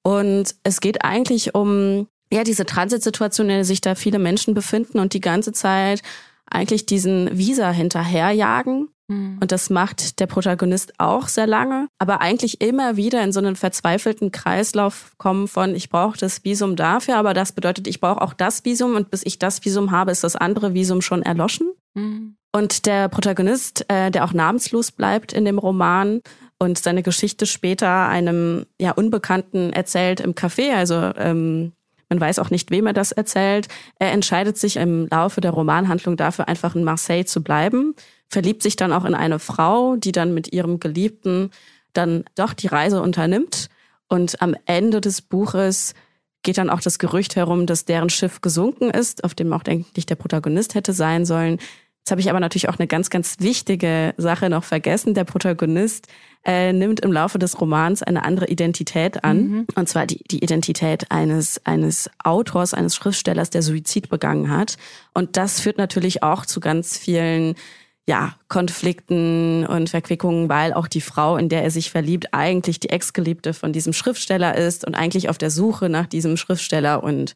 Und es geht eigentlich um ja diese Transitsituation, in der sich da viele Menschen befinden und die ganze Zeit eigentlich diesen Visa hinterherjagen. Mhm. Und das macht der Protagonist auch sehr lange, aber eigentlich immer wieder in so einen verzweifelten Kreislauf kommen von, ich brauche das Visum dafür, aber das bedeutet, ich brauche auch das Visum und bis ich das Visum habe, ist das andere Visum schon erloschen. Mhm. Und der Protagonist, äh, der auch namenslos bleibt in dem Roman und seine Geschichte später einem ja Unbekannten erzählt im Café, also ähm, man weiß auch nicht, wem er das erzählt. Er entscheidet sich im Laufe der Romanhandlung dafür, einfach in Marseille zu bleiben, verliebt sich dann auch in eine Frau, die dann mit ihrem Geliebten dann doch die Reise unternimmt. Und am Ende des Buches geht dann auch das Gerücht herum, dass deren Schiff gesunken ist, auf dem auch eigentlich der Protagonist hätte sein sollen. Jetzt habe ich aber natürlich auch eine ganz, ganz wichtige Sache noch vergessen. Der Protagonist äh, nimmt im Laufe des Romans eine andere Identität an. Mhm. Und zwar die, die Identität eines, eines Autors, eines Schriftstellers, der Suizid begangen hat. Und das führt natürlich auch zu ganz vielen ja, Konflikten und Verquickungen, weil auch die Frau, in der er sich verliebt, eigentlich die Ex-Geliebte von diesem Schriftsteller ist und eigentlich auf der Suche nach diesem Schriftsteller. Und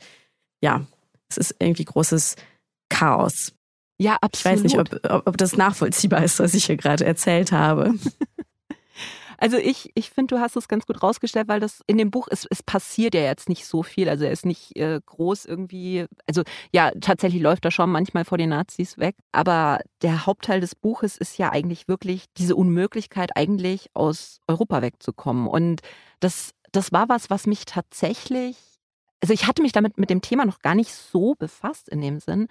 ja, es ist irgendwie großes Chaos. Ja, absolut. Ich weiß nicht, ob, ob das nachvollziehbar ist, was ich hier gerade erzählt habe. [LAUGHS] Also ich, ich finde, du hast es ganz gut rausgestellt, weil das in dem Buch, es, es passiert ja jetzt nicht so viel. Also er ist nicht äh, groß irgendwie, also ja, tatsächlich läuft er schon manchmal vor den Nazis weg. Aber der Hauptteil des Buches ist ja eigentlich wirklich diese Unmöglichkeit, eigentlich aus Europa wegzukommen. Und das, das war was, was mich tatsächlich, also ich hatte mich damit mit dem Thema noch gar nicht so befasst in dem Sinn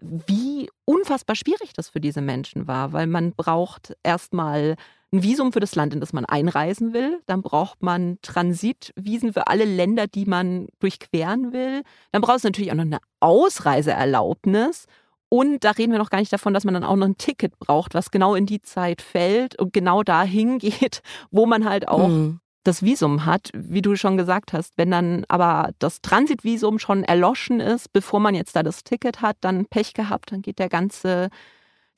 wie unfassbar schwierig das für diese Menschen war, weil man braucht erstmal ein Visum für das Land, in das man einreisen will. Dann braucht man Transitvisen für alle Länder, die man durchqueren will. Dann braucht es natürlich auch noch eine Ausreiseerlaubnis. Und da reden wir noch gar nicht davon, dass man dann auch noch ein Ticket braucht, was genau in die Zeit fällt und genau dahin geht, [LAUGHS] wo man halt auch mhm. das Visum hat, wie du schon gesagt hast. Wenn dann aber das Transitvisum schon erloschen ist, bevor man jetzt da das Ticket hat, dann Pech gehabt, dann geht der ganze,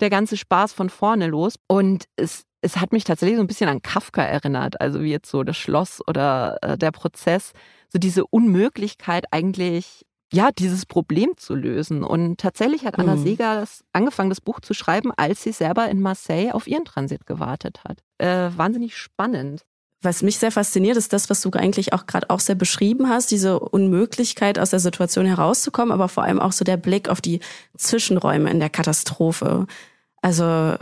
der ganze Spaß von vorne los. Und es, es hat mich tatsächlich so ein bisschen an Kafka erinnert, also wie jetzt so das Schloss oder äh, der Prozess, so diese Unmöglichkeit eigentlich ja, dieses Problem zu lösen. Und tatsächlich hat Anna mhm. Seeger das, angefangen, das Buch zu schreiben, als sie selber in Marseille auf ihren Transit gewartet hat. Äh, wahnsinnig spannend. Was mich sehr fasziniert, ist das, was du eigentlich auch gerade auch sehr beschrieben hast, diese Unmöglichkeit aus der Situation herauszukommen, aber vor allem auch so der Blick auf die Zwischenräume in der Katastrophe. Also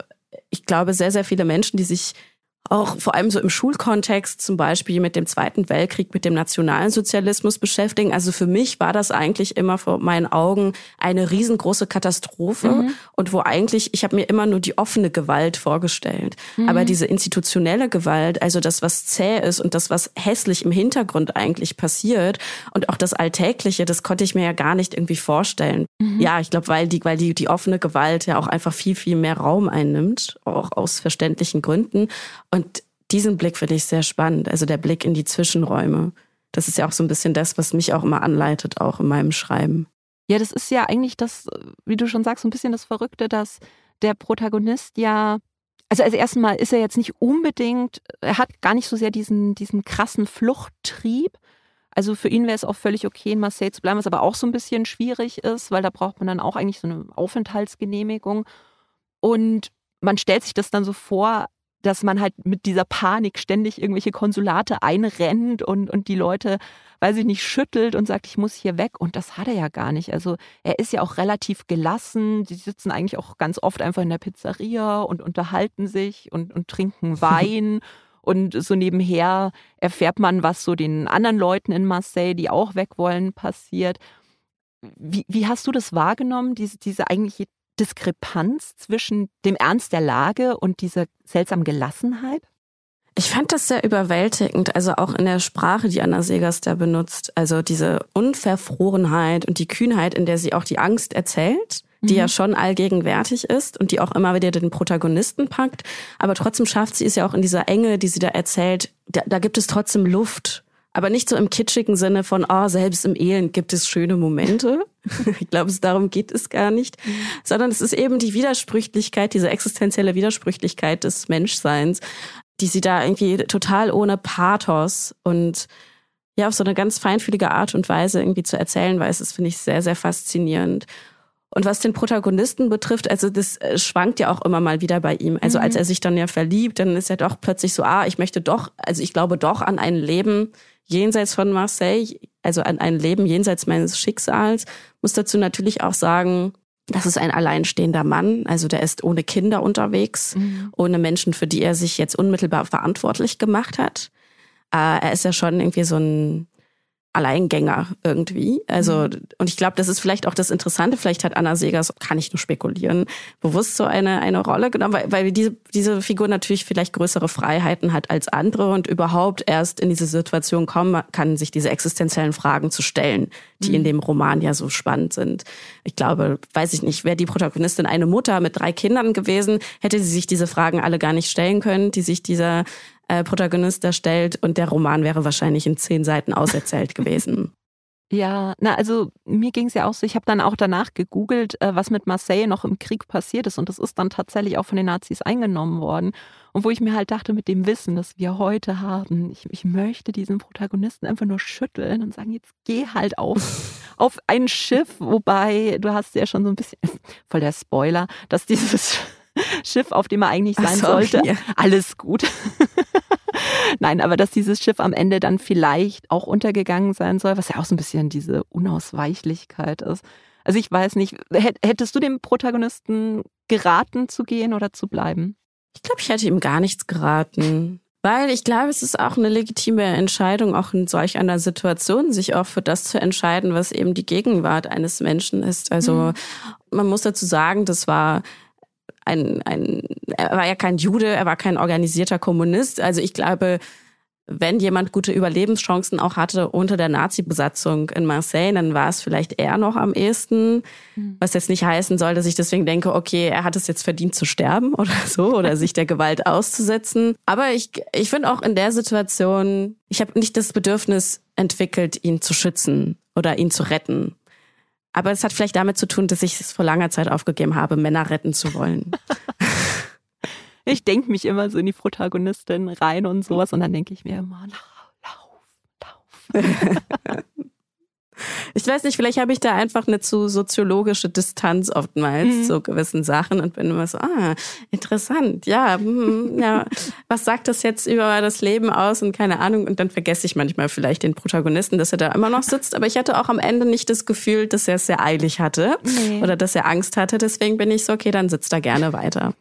ich glaube, sehr, sehr viele Menschen, die sich auch vor allem so im Schulkontext zum Beispiel mit dem Zweiten Weltkrieg, mit dem Nationalsozialismus beschäftigen. Also für mich war das eigentlich immer vor meinen Augen eine riesengroße Katastrophe mhm. und wo eigentlich, ich habe mir immer nur die offene Gewalt vorgestellt. Mhm. Aber diese institutionelle Gewalt, also das, was zäh ist und das, was hässlich im Hintergrund eigentlich passiert und auch das Alltägliche, das konnte ich mir ja gar nicht irgendwie vorstellen. Mhm. Ja, ich glaube, weil die, weil die, die offene Gewalt ja auch einfach viel, viel mehr Raum einnimmt, auch aus verständlichen Gründen. Und diesen Blick finde ich sehr spannend, also der Blick in die Zwischenräume. Das ist ja auch so ein bisschen das, was mich auch immer anleitet, auch in meinem Schreiben. Ja, das ist ja eigentlich das, wie du schon sagst, so ein bisschen das Verrückte, dass der Protagonist ja, also als erstes Mal ist er jetzt nicht unbedingt, er hat gar nicht so sehr diesen, diesen krassen Fluchttrieb. Also für ihn wäre es auch völlig okay, in Marseille zu bleiben, was aber auch so ein bisschen schwierig ist, weil da braucht man dann auch eigentlich so eine Aufenthaltsgenehmigung. Und man stellt sich das dann so vor, dass man halt mit dieser Panik ständig irgendwelche Konsulate einrennt und, und die Leute, weiß ich nicht, schüttelt und sagt, ich muss hier weg. Und das hat er ja gar nicht. Also er ist ja auch relativ gelassen. Die sitzen eigentlich auch ganz oft einfach in der Pizzeria und unterhalten sich und, und trinken [LAUGHS] Wein. und so nebenher erfährt man, was so den anderen Leuten in Marseille, die auch weg wollen, passiert. Wie, wie hast du das wahrgenommen, diese, diese eigentliche Diskrepanz zwischen dem Ernst der Lage und dieser seltsamen Gelassenheit? Ich fand das sehr überwältigend, also auch in der Sprache, die Anna Segers da benutzt. Also diese Unverfrorenheit und die Kühnheit, in der sie auch die Angst erzählt, die mhm. ja schon allgegenwärtig ist und die auch immer wieder den Protagonisten packt. Aber trotzdem schafft sie es ja auch in dieser Enge, die sie da erzählt, da, da gibt es trotzdem Luft aber nicht so im kitschigen Sinne von, oh, selbst im Elend gibt es schöne Momente. [LAUGHS] ich glaube, darum geht es gar nicht. Mhm. Sondern es ist eben die Widersprüchlichkeit, diese existenzielle Widersprüchlichkeit des Menschseins, die sie da irgendwie total ohne Pathos und ja auf so eine ganz feinfühlige Art und Weise irgendwie zu erzählen weiß, das finde ich sehr, sehr faszinierend. Und was den Protagonisten betrifft, also das äh, schwankt ja auch immer mal wieder bei ihm. Also mhm. als er sich dann ja verliebt, dann ist er doch plötzlich so, ah, ich möchte doch, also ich glaube doch an ein Leben, jenseits von Marseille, also an ein Leben jenseits meines Schicksals. Muss dazu natürlich auch sagen, das ist ein alleinstehender Mann, also der ist ohne Kinder unterwegs, mhm. ohne Menschen, für die er sich jetzt unmittelbar verantwortlich gemacht hat. Äh, er ist ja schon irgendwie so ein Alleingänger irgendwie. Also, mhm. und ich glaube, das ist vielleicht auch das Interessante. Vielleicht hat Anna Segers, kann ich nur spekulieren, bewusst so eine, eine Rolle genommen, weil, weil diese, diese Figur natürlich vielleicht größere Freiheiten hat als andere und überhaupt erst in diese Situation kommen kann, sich diese existenziellen Fragen zu stellen, die mhm. in dem Roman ja so spannend sind. Ich glaube, weiß ich nicht, wäre die Protagonistin eine Mutter mit drei Kindern gewesen, hätte sie sich diese Fragen alle gar nicht stellen können, die sich dieser äh, Protagonist darstellt und der Roman wäre wahrscheinlich in zehn Seiten auserzählt gewesen. [LAUGHS] Ja, na also mir ging es ja auch so, ich habe dann auch danach gegoogelt, äh, was mit Marseille noch im Krieg passiert ist und das ist dann tatsächlich auch von den Nazis eingenommen worden. Und wo ich mir halt dachte, mit dem Wissen, das wir heute haben, ich, ich möchte diesen Protagonisten einfach nur schütteln und sagen, jetzt geh halt auf, [LAUGHS] auf ein Schiff, wobei du hast ja schon so ein bisschen, voll der Spoiler, dass dieses [LAUGHS] Schiff, auf dem er eigentlich sein so, sollte. Ja. Alles gut. [LAUGHS] Nein, aber dass dieses Schiff am Ende dann vielleicht auch untergegangen sein soll, was ja auch so ein bisschen diese Unausweichlichkeit ist. Also ich weiß nicht, hättest du dem Protagonisten geraten zu gehen oder zu bleiben? Ich glaube, ich hätte ihm gar nichts geraten. Weil ich glaube, es ist auch eine legitime Entscheidung, auch in solch einer Situation, sich auch für das zu entscheiden, was eben die Gegenwart eines Menschen ist. Also mhm. man muss dazu sagen, das war ein, ein, er war ja kein Jude, er war kein organisierter Kommunist. Also ich glaube, wenn jemand gute Überlebenschancen auch hatte unter der Nazi-Besatzung in Marseille, dann war es vielleicht er noch am ehesten. Mhm. Was jetzt nicht heißen soll, dass ich deswegen denke, okay, er hat es jetzt verdient zu sterben [LAUGHS] oder so oder sich der Gewalt auszusetzen. Aber ich, ich finde auch in der Situation, ich habe nicht das Bedürfnis entwickelt, ihn zu schützen oder ihn zu retten. Aber es hat vielleicht damit zu tun, dass ich es vor langer Zeit aufgegeben habe, Männer retten zu wollen. [LAUGHS] ich denke mich immer so in die Protagonistin rein und sowas und dann denke ich mir immer, lauf, lauf. [LAUGHS] Ich weiß nicht, vielleicht habe ich da einfach eine zu soziologische Distanz oftmals mhm. zu gewissen Sachen und bin immer so, ah, interessant, ja, hm, ja, was sagt das jetzt über das Leben aus und keine Ahnung. Und dann vergesse ich manchmal vielleicht den Protagonisten, dass er da immer noch sitzt. Aber ich hatte auch am Ende nicht das Gefühl, dass er es sehr eilig hatte nee. oder dass er Angst hatte. Deswegen bin ich so, okay, dann sitzt er gerne weiter.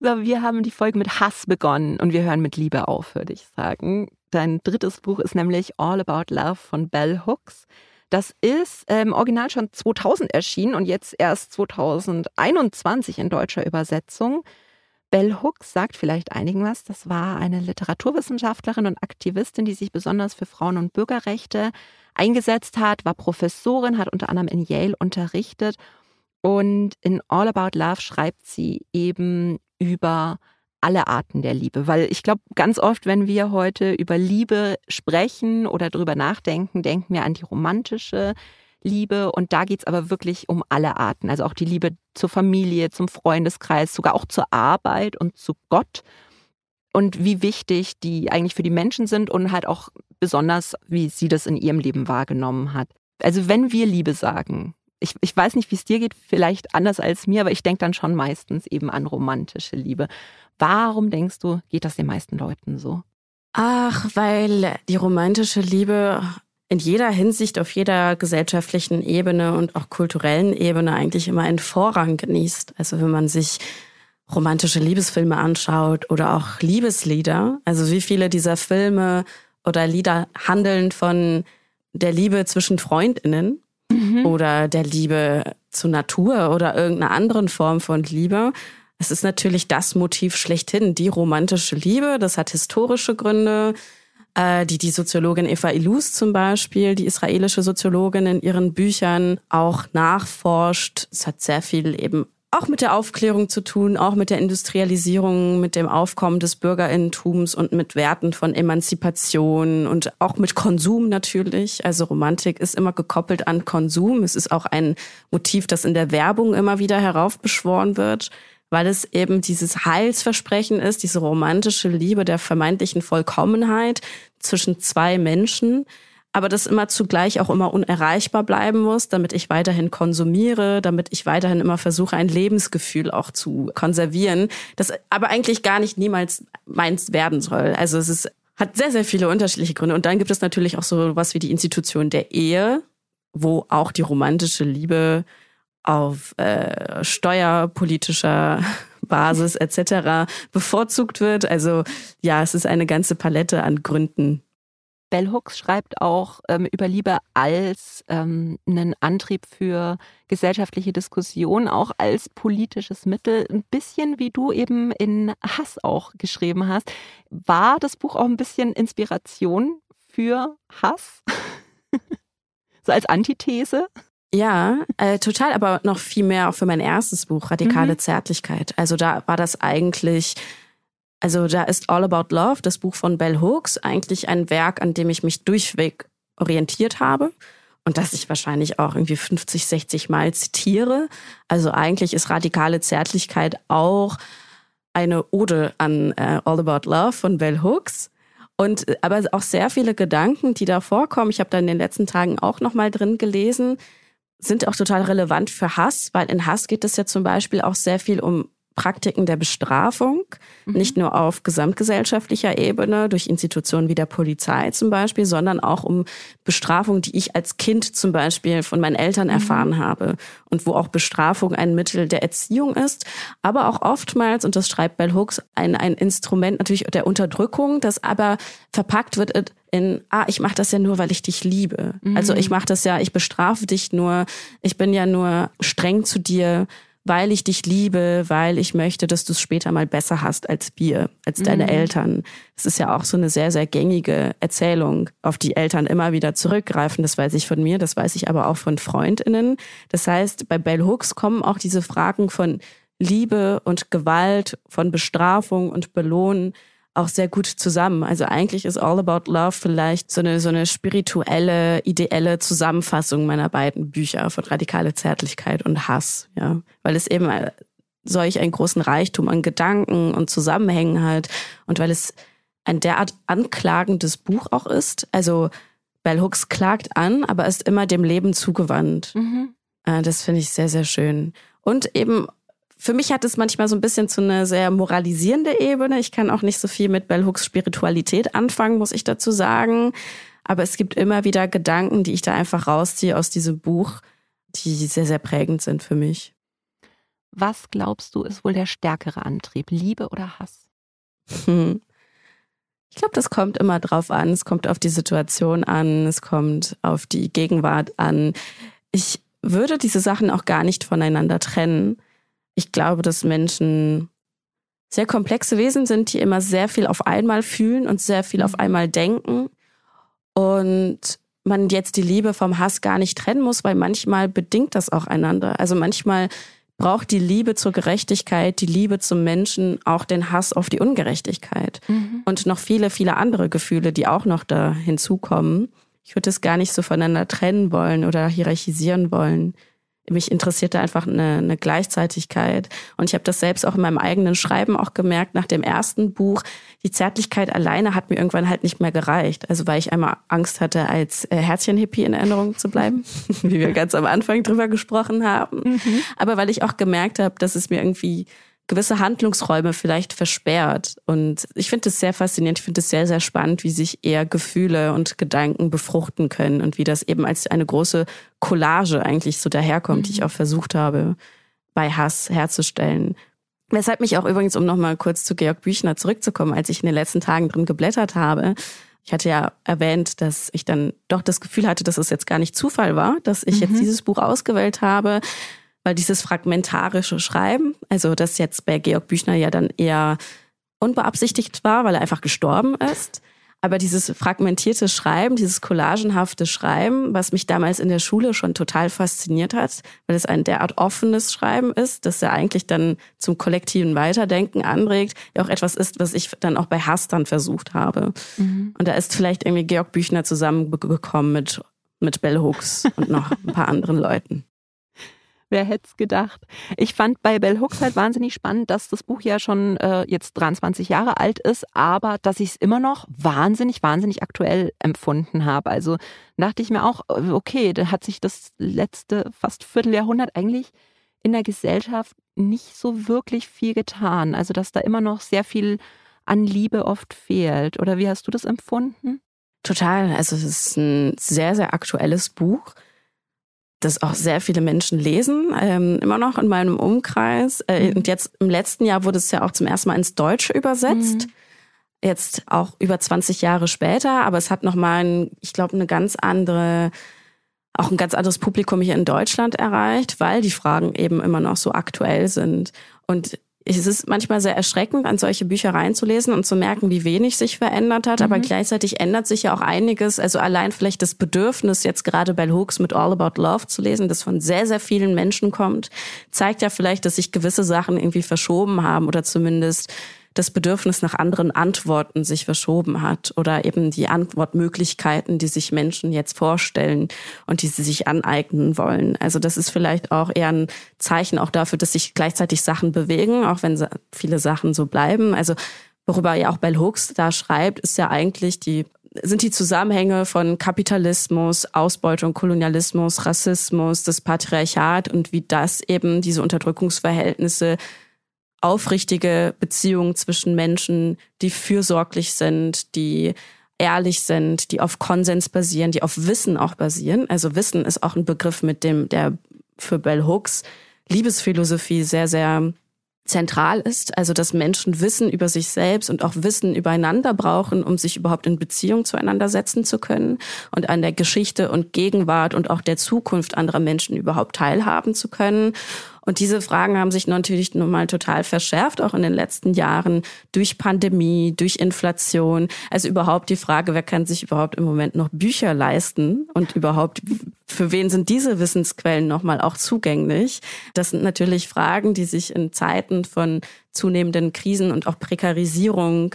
So, wir haben die Folge mit Hass begonnen und wir hören mit Liebe auf, würde ich sagen. Dein drittes Buch ist nämlich All About Love von Bell Hooks. Das ist im ähm, Original schon 2000 erschienen und jetzt erst 2021 in deutscher Übersetzung. Bell Hooks sagt vielleicht einigen was. Das war eine Literaturwissenschaftlerin und Aktivistin, die sich besonders für Frauen- und Bürgerrechte eingesetzt hat, war Professorin, hat unter anderem in Yale unterrichtet. Und in All About Love schreibt sie eben über alle Arten der Liebe. Weil ich glaube, ganz oft, wenn wir heute über Liebe sprechen oder darüber nachdenken, denken wir an die romantische Liebe. Und da geht es aber wirklich um alle Arten. Also auch die Liebe zur Familie, zum Freundeskreis, sogar auch zur Arbeit und zu Gott. Und wie wichtig die eigentlich für die Menschen sind und halt auch besonders, wie sie das in ihrem Leben wahrgenommen hat. Also wenn wir Liebe sagen, ich, ich weiß nicht, wie es dir geht, vielleicht anders als mir, aber ich denke dann schon meistens eben an romantische Liebe. Warum denkst du, geht das den meisten Leuten so? Ach, weil die romantische Liebe in jeder Hinsicht, auf jeder gesellschaftlichen Ebene und auch kulturellen Ebene eigentlich immer einen Vorrang genießt. Also wenn man sich romantische Liebesfilme anschaut oder auch Liebeslieder, also wie viele dieser Filme oder Lieder handeln von der Liebe zwischen Freundinnen mhm. oder der Liebe zur Natur oder irgendeiner anderen Form von Liebe. Es ist natürlich das Motiv schlechthin, die romantische Liebe. Das hat historische Gründe, äh, die die Soziologin Eva Ilus zum Beispiel, die israelische Soziologin in ihren Büchern auch nachforscht. Es hat sehr viel eben auch mit der Aufklärung zu tun, auch mit der Industrialisierung, mit dem Aufkommen des Bürgerinnentums und mit Werten von Emanzipation und auch mit Konsum natürlich. Also Romantik ist immer gekoppelt an Konsum. Es ist auch ein Motiv, das in der Werbung immer wieder heraufbeschworen wird, weil es eben dieses Heilsversprechen ist, diese romantische Liebe der vermeintlichen Vollkommenheit zwischen zwei Menschen aber das immer zugleich auch immer unerreichbar bleiben muss, damit ich weiterhin konsumiere, damit ich weiterhin immer versuche, ein Lebensgefühl auch zu konservieren, das aber eigentlich gar nicht niemals meins werden soll. Also es ist, hat sehr, sehr viele unterschiedliche Gründe. Und dann gibt es natürlich auch so was wie die Institution der Ehe, wo auch die romantische Liebe auf äh, steuerpolitischer [LAUGHS] Basis etc. bevorzugt wird. Also ja, es ist eine ganze Palette an Gründen, Bell Hooks schreibt auch ähm, über Liebe als ähm, einen Antrieb für gesellschaftliche Diskussion, auch als politisches Mittel, ein bisschen wie du eben in Hass auch geschrieben hast. War das Buch auch ein bisschen Inspiration für Hass? [LAUGHS] so als Antithese? Ja, äh, total, aber noch viel mehr auch für mein erstes Buch, Radikale mhm. Zärtlichkeit. Also da war das eigentlich also da ist All About Love, das Buch von Bell Hooks, eigentlich ein Werk, an dem ich mich durchweg orientiert habe und das ich wahrscheinlich auch irgendwie 50, 60 Mal zitiere. Also eigentlich ist radikale Zärtlichkeit auch eine Ode an äh, All About Love von Bell Hooks. Und äh, aber auch sehr viele Gedanken, die da vorkommen, ich habe da in den letzten Tagen auch nochmal drin gelesen, sind auch total relevant für Hass, weil in Hass geht es ja zum Beispiel auch sehr viel um Praktiken der Bestrafung, mhm. nicht nur auf gesamtgesellschaftlicher Ebene durch Institutionen wie der Polizei zum Beispiel, sondern auch um Bestrafung, die ich als Kind zum Beispiel von meinen Eltern mhm. erfahren habe und wo auch Bestrafung ein Mittel der Erziehung ist, aber auch oftmals, und das schreibt Bell Hooks, ein, ein Instrument natürlich der Unterdrückung, das aber verpackt wird in, ah, ich mache das ja nur, weil ich dich liebe. Mhm. Also ich mache das ja, ich bestrafe dich nur, ich bin ja nur streng zu dir, weil ich dich liebe, weil ich möchte, dass du es später mal besser hast als wir, als deine mhm. Eltern. Das ist ja auch so eine sehr, sehr gängige Erzählung, auf die Eltern immer wieder zurückgreifen. Das weiß ich von mir, das weiß ich aber auch von Freundinnen. Das heißt, bei Bell Hooks kommen auch diese Fragen von Liebe und Gewalt, von Bestrafung und Belohnen auch sehr gut zusammen. Also eigentlich ist All About Love vielleicht so eine, so eine spirituelle, ideelle Zusammenfassung meiner beiden Bücher von radikale Zärtlichkeit und Hass, ja. Weil es eben äh, solch einen großen Reichtum an Gedanken und Zusammenhängen hat und weil es ein derart anklagendes Buch auch ist. Also Bell Hooks klagt an, aber ist immer dem Leben zugewandt. Mhm. Äh, das finde ich sehr, sehr schön. Und eben für mich hat es manchmal so ein bisschen zu einer sehr moralisierende Ebene. Ich kann auch nicht so viel mit Bell Hooks Spiritualität anfangen, muss ich dazu sagen. Aber es gibt immer wieder Gedanken, die ich da einfach rausziehe aus diesem Buch, die sehr, sehr prägend sind für mich. Was glaubst du, ist wohl der stärkere Antrieb, Liebe oder Hass? Hm. [LAUGHS] Ich glaube, das kommt immer drauf an. Es kommt auf die Situation an, es kommt auf die Gegenwart an. Ich würde diese Sachen auch gar nicht voneinander trennen ich glaube, dass Menschen sehr komplexe Wesen sind, die immer sehr viel auf einmal fühlen und sehr viel auf mhm. einmal denken. Und man jetzt die Liebe vom Hass gar nicht trennen muss, weil manchmal bedingt das auch einander. Also manchmal braucht die Liebe zur Gerechtigkeit, die Liebe zum Menschen auch den Hass auf die Ungerechtigkeit. Mhm. Und noch viele, viele andere Gefühle, die auch noch da hinzukommen. Ich würde es gar nicht so voneinander trennen wollen oder hierarchisieren wollen mich interessierte einfach eine, eine Gleichzeitigkeit. Und ich habe das selbst auch in meinem eigenen Schreiben auch gemerkt, nach dem ersten Buch, die Zärtlichkeit alleine hat mir irgendwann halt nicht mehr gereicht. Also weil ich einmal Angst hatte, als äh, Herzchen-Hippie in Erinnerung zu bleiben, [LAUGHS] wie wir ganz am Anfang drüber gesprochen haben. Mhm. Aber weil ich auch gemerkt habe, dass es mir irgendwie gewisse Handlungsräume vielleicht versperrt. Und ich finde es sehr faszinierend, ich finde es sehr, sehr spannend, wie sich eher Gefühle und Gedanken befruchten können und wie das eben als eine große Collage eigentlich so daherkommt, mhm. die ich mhm. auch versucht habe, bei Hass herzustellen. Weshalb mich auch übrigens, um nochmal kurz zu Georg Büchner zurückzukommen, als ich in den letzten Tagen drin geblättert habe, ich hatte ja erwähnt, dass ich dann doch das Gefühl hatte, dass es jetzt gar nicht Zufall war, dass ich mhm. jetzt dieses Buch ausgewählt habe, weil dieses fragmentarische Schreiben, also das jetzt bei Georg Büchner ja dann eher unbeabsichtigt war, weil er einfach gestorben ist. Aber dieses fragmentierte Schreiben, dieses collagenhafte Schreiben, was mich damals in der Schule schon total fasziniert hat, weil es ein derart offenes Schreiben ist, dass er eigentlich dann zum kollektiven Weiterdenken anregt, ja auch etwas ist, was ich dann auch bei Hass dann versucht habe. Mhm. Und da ist vielleicht irgendwie Georg Büchner zusammengekommen mit, mit Bell Hooks und noch ein paar [LAUGHS] anderen Leuten. Wer hätte es gedacht? Ich fand bei Bell Hooks halt wahnsinnig spannend, dass das Buch ja schon äh, jetzt 23 Jahre alt ist, aber dass ich es immer noch wahnsinnig, wahnsinnig aktuell empfunden habe. Also dachte ich mir auch, äh, okay, da hat sich das letzte fast Vierteljahrhundert eigentlich in der Gesellschaft nicht so wirklich viel getan. Also dass da immer noch sehr viel an Liebe oft fehlt. Oder wie hast du das empfunden? Total. Also es ist ein sehr, sehr aktuelles Buch das auch sehr viele Menschen lesen, ähm, immer noch in meinem Umkreis. Äh, mhm. Und jetzt im letzten Jahr wurde es ja auch zum ersten Mal ins Deutsche übersetzt. Mhm. Jetzt auch über 20 Jahre später, aber es hat nochmal, ich glaube, eine ganz andere, auch ein ganz anderes Publikum hier in Deutschland erreicht, weil die Fragen eben immer noch so aktuell sind. Und es ist manchmal sehr erschreckend, an solche Bücher reinzulesen und zu merken, wie wenig sich verändert hat. Mhm. Aber gleichzeitig ändert sich ja auch einiges. Also allein vielleicht das Bedürfnis, jetzt gerade bei Hooks mit All About Love zu lesen, das von sehr, sehr vielen Menschen kommt, zeigt ja vielleicht, dass sich gewisse Sachen irgendwie verschoben haben oder zumindest das Bedürfnis nach anderen Antworten sich verschoben hat oder eben die Antwortmöglichkeiten, die sich Menschen jetzt vorstellen und die sie sich aneignen wollen. Also das ist vielleicht auch eher ein Zeichen auch dafür, dass sich gleichzeitig Sachen bewegen, auch wenn viele Sachen so bleiben. Also worüber ja auch Bell Hooks da schreibt, ist ja eigentlich die sind die Zusammenhänge von Kapitalismus, Ausbeutung, Kolonialismus, Rassismus, das Patriarchat und wie das eben diese Unterdrückungsverhältnisse aufrichtige Beziehungen zwischen Menschen, die fürsorglich sind, die ehrlich sind, die auf Konsens basieren, die auf Wissen auch basieren. Also Wissen ist auch ein Begriff, mit dem der für Bell Hooks Liebesphilosophie sehr, sehr zentral ist, also dass Menschen Wissen über sich selbst und auch Wissen übereinander brauchen, um sich überhaupt in Beziehung zueinander setzen zu können und an der Geschichte und Gegenwart und auch der Zukunft anderer Menschen überhaupt teilhaben zu können. Und diese Fragen haben sich natürlich nun mal total verschärft, auch in den letzten Jahren durch Pandemie, durch Inflation. Also überhaupt die Frage, wer kann sich überhaupt im Moment noch Bücher leisten und überhaupt, für wen sind diese Wissensquellen nochmal auch zugänglich? Das sind natürlich Fragen, die sich in Zeiten von zunehmenden Krisen und auch Prekarisierung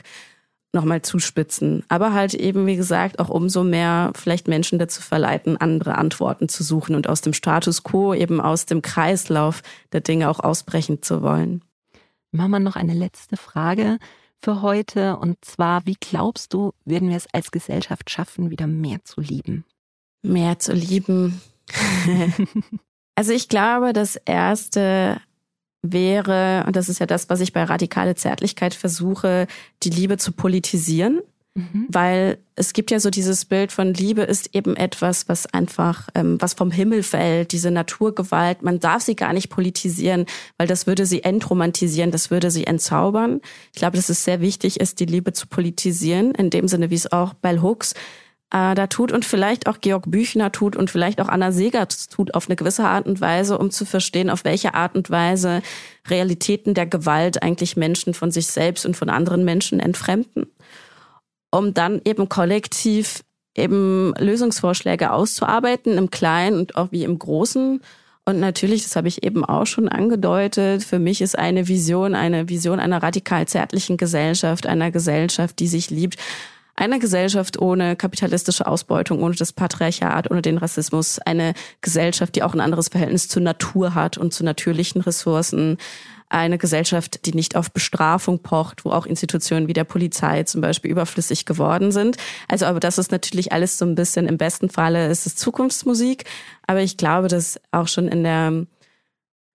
nochmal zuspitzen. Aber halt eben, wie gesagt, auch umso mehr vielleicht Menschen dazu verleiten, andere Antworten zu suchen und aus dem Status quo, eben aus dem Kreislauf der Dinge auch ausbrechen zu wollen. Machen wir noch eine letzte Frage für heute. Und zwar, wie glaubst du, werden wir es als Gesellschaft schaffen, wieder mehr zu lieben? Mehr zu lieben. [LAUGHS] also ich glaube, das erste wäre, und das ist ja das, was ich bei radikale Zärtlichkeit versuche, die Liebe zu politisieren. Mhm. Weil es gibt ja so dieses Bild von Liebe ist eben etwas, was einfach, ähm, was vom Himmel fällt, diese Naturgewalt. Man darf sie gar nicht politisieren, weil das würde sie entromantisieren, das würde sie entzaubern. Ich glaube, dass es sehr wichtig ist, die Liebe zu politisieren, in dem Sinne, wie es auch Bell Hooks äh, da tut und vielleicht auch Georg Büchner tut und vielleicht auch Anna Segert tut auf eine gewisse Art und Weise, um zu verstehen, auf welche Art und Weise Realitäten der Gewalt eigentlich Menschen von sich selbst und von anderen Menschen entfremden, um dann eben kollektiv eben Lösungsvorschläge auszuarbeiten, im Kleinen und auch wie im Großen. Und natürlich, das habe ich eben auch schon angedeutet, für mich ist eine Vision, eine Vision einer radikal zärtlichen Gesellschaft, einer Gesellschaft, die sich liebt, eine Gesellschaft ohne kapitalistische Ausbeutung, ohne das Patriarchat, ohne den Rassismus, eine Gesellschaft, die auch ein anderes Verhältnis zur Natur hat und zu natürlichen Ressourcen, eine Gesellschaft, die nicht auf Bestrafung pocht, wo auch Institutionen wie der Polizei zum Beispiel überflüssig geworden sind. Also, aber das ist natürlich alles so ein bisschen, im besten Falle ist es Zukunftsmusik. Aber ich glaube, dass auch schon in der,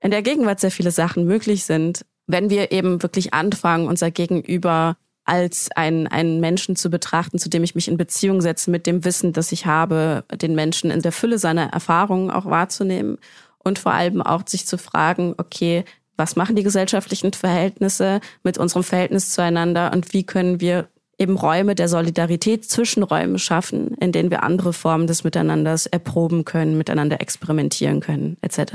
in der Gegenwart sehr viele Sachen möglich sind, wenn wir eben wirklich anfangen, unser Gegenüber als einen, einen Menschen zu betrachten, zu dem ich mich in Beziehung setze, mit dem Wissen, das ich habe, den Menschen in der Fülle seiner Erfahrungen auch wahrzunehmen und vor allem auch sich zu fragen, okay, was machen die gesellschaftlichen Verhältnisse mit unserem Verhältnis zueinander und wie können wir eben Räume der Solidarität, Zwischenräume schaffen, in denen wir andere Formen des Miteinanders erproben können, miteinander experimentieren können, etc.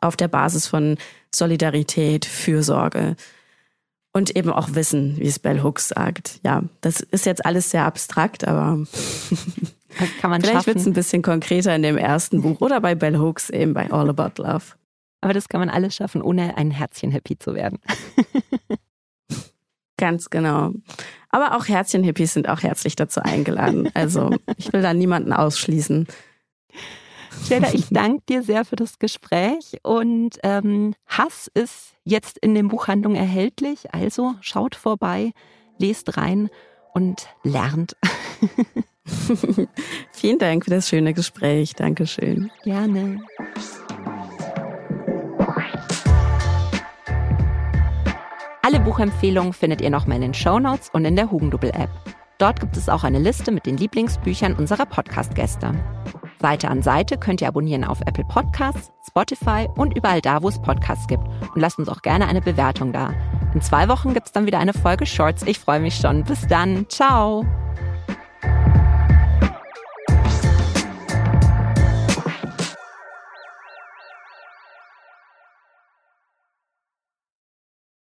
Auf der Basis von Solidarität, Fürsorge, und eben auch wissen, wie es Bell Hooks sagt. Ja, das ist jetzt alles sehr abstrakt, aber [LAUGHS] kann man vielleicht wird es ein bisschen konkreter in dem ersten Buch oder bei Bell Hooks eben bei All About Love. Aber das kann man alles schaffen, ohne ein Herzchen happy zu werden. [LAUGHS] Ganz genau. Aber auch Herzchen-Hippies sind auch herzlich dazu eingeladen. Also ich will da niemanden ausschließen. Sheila, ich danke dir sehr für das Gespräch und ähm, Hass ist jetzt in den Buchhandlungen erhältlich. Also schaut vorbei, lest rein und lernt. [LAUGHS] Vielen Dank für das schöne Gespräch. Dankeschön. Gerne. Alle Buchempfehlungen findet ihr nochmal in den Show Notes und in der Hugendubel-App. Dort gibt es auch eine Liste mit den Lieblingsbüchern unserer Podcast-Gäste. Seite an Seite könnt ihr abonnieren auf Apple Podcasts, Spotify und überall da, wo es Podcasts gibt. Und lasst uns auch gerne eine Bewertung da. In zwei Wochen gibt es dann wieder eine Folge Shorts. Ich freue mich schon. Bis dann. Ciao.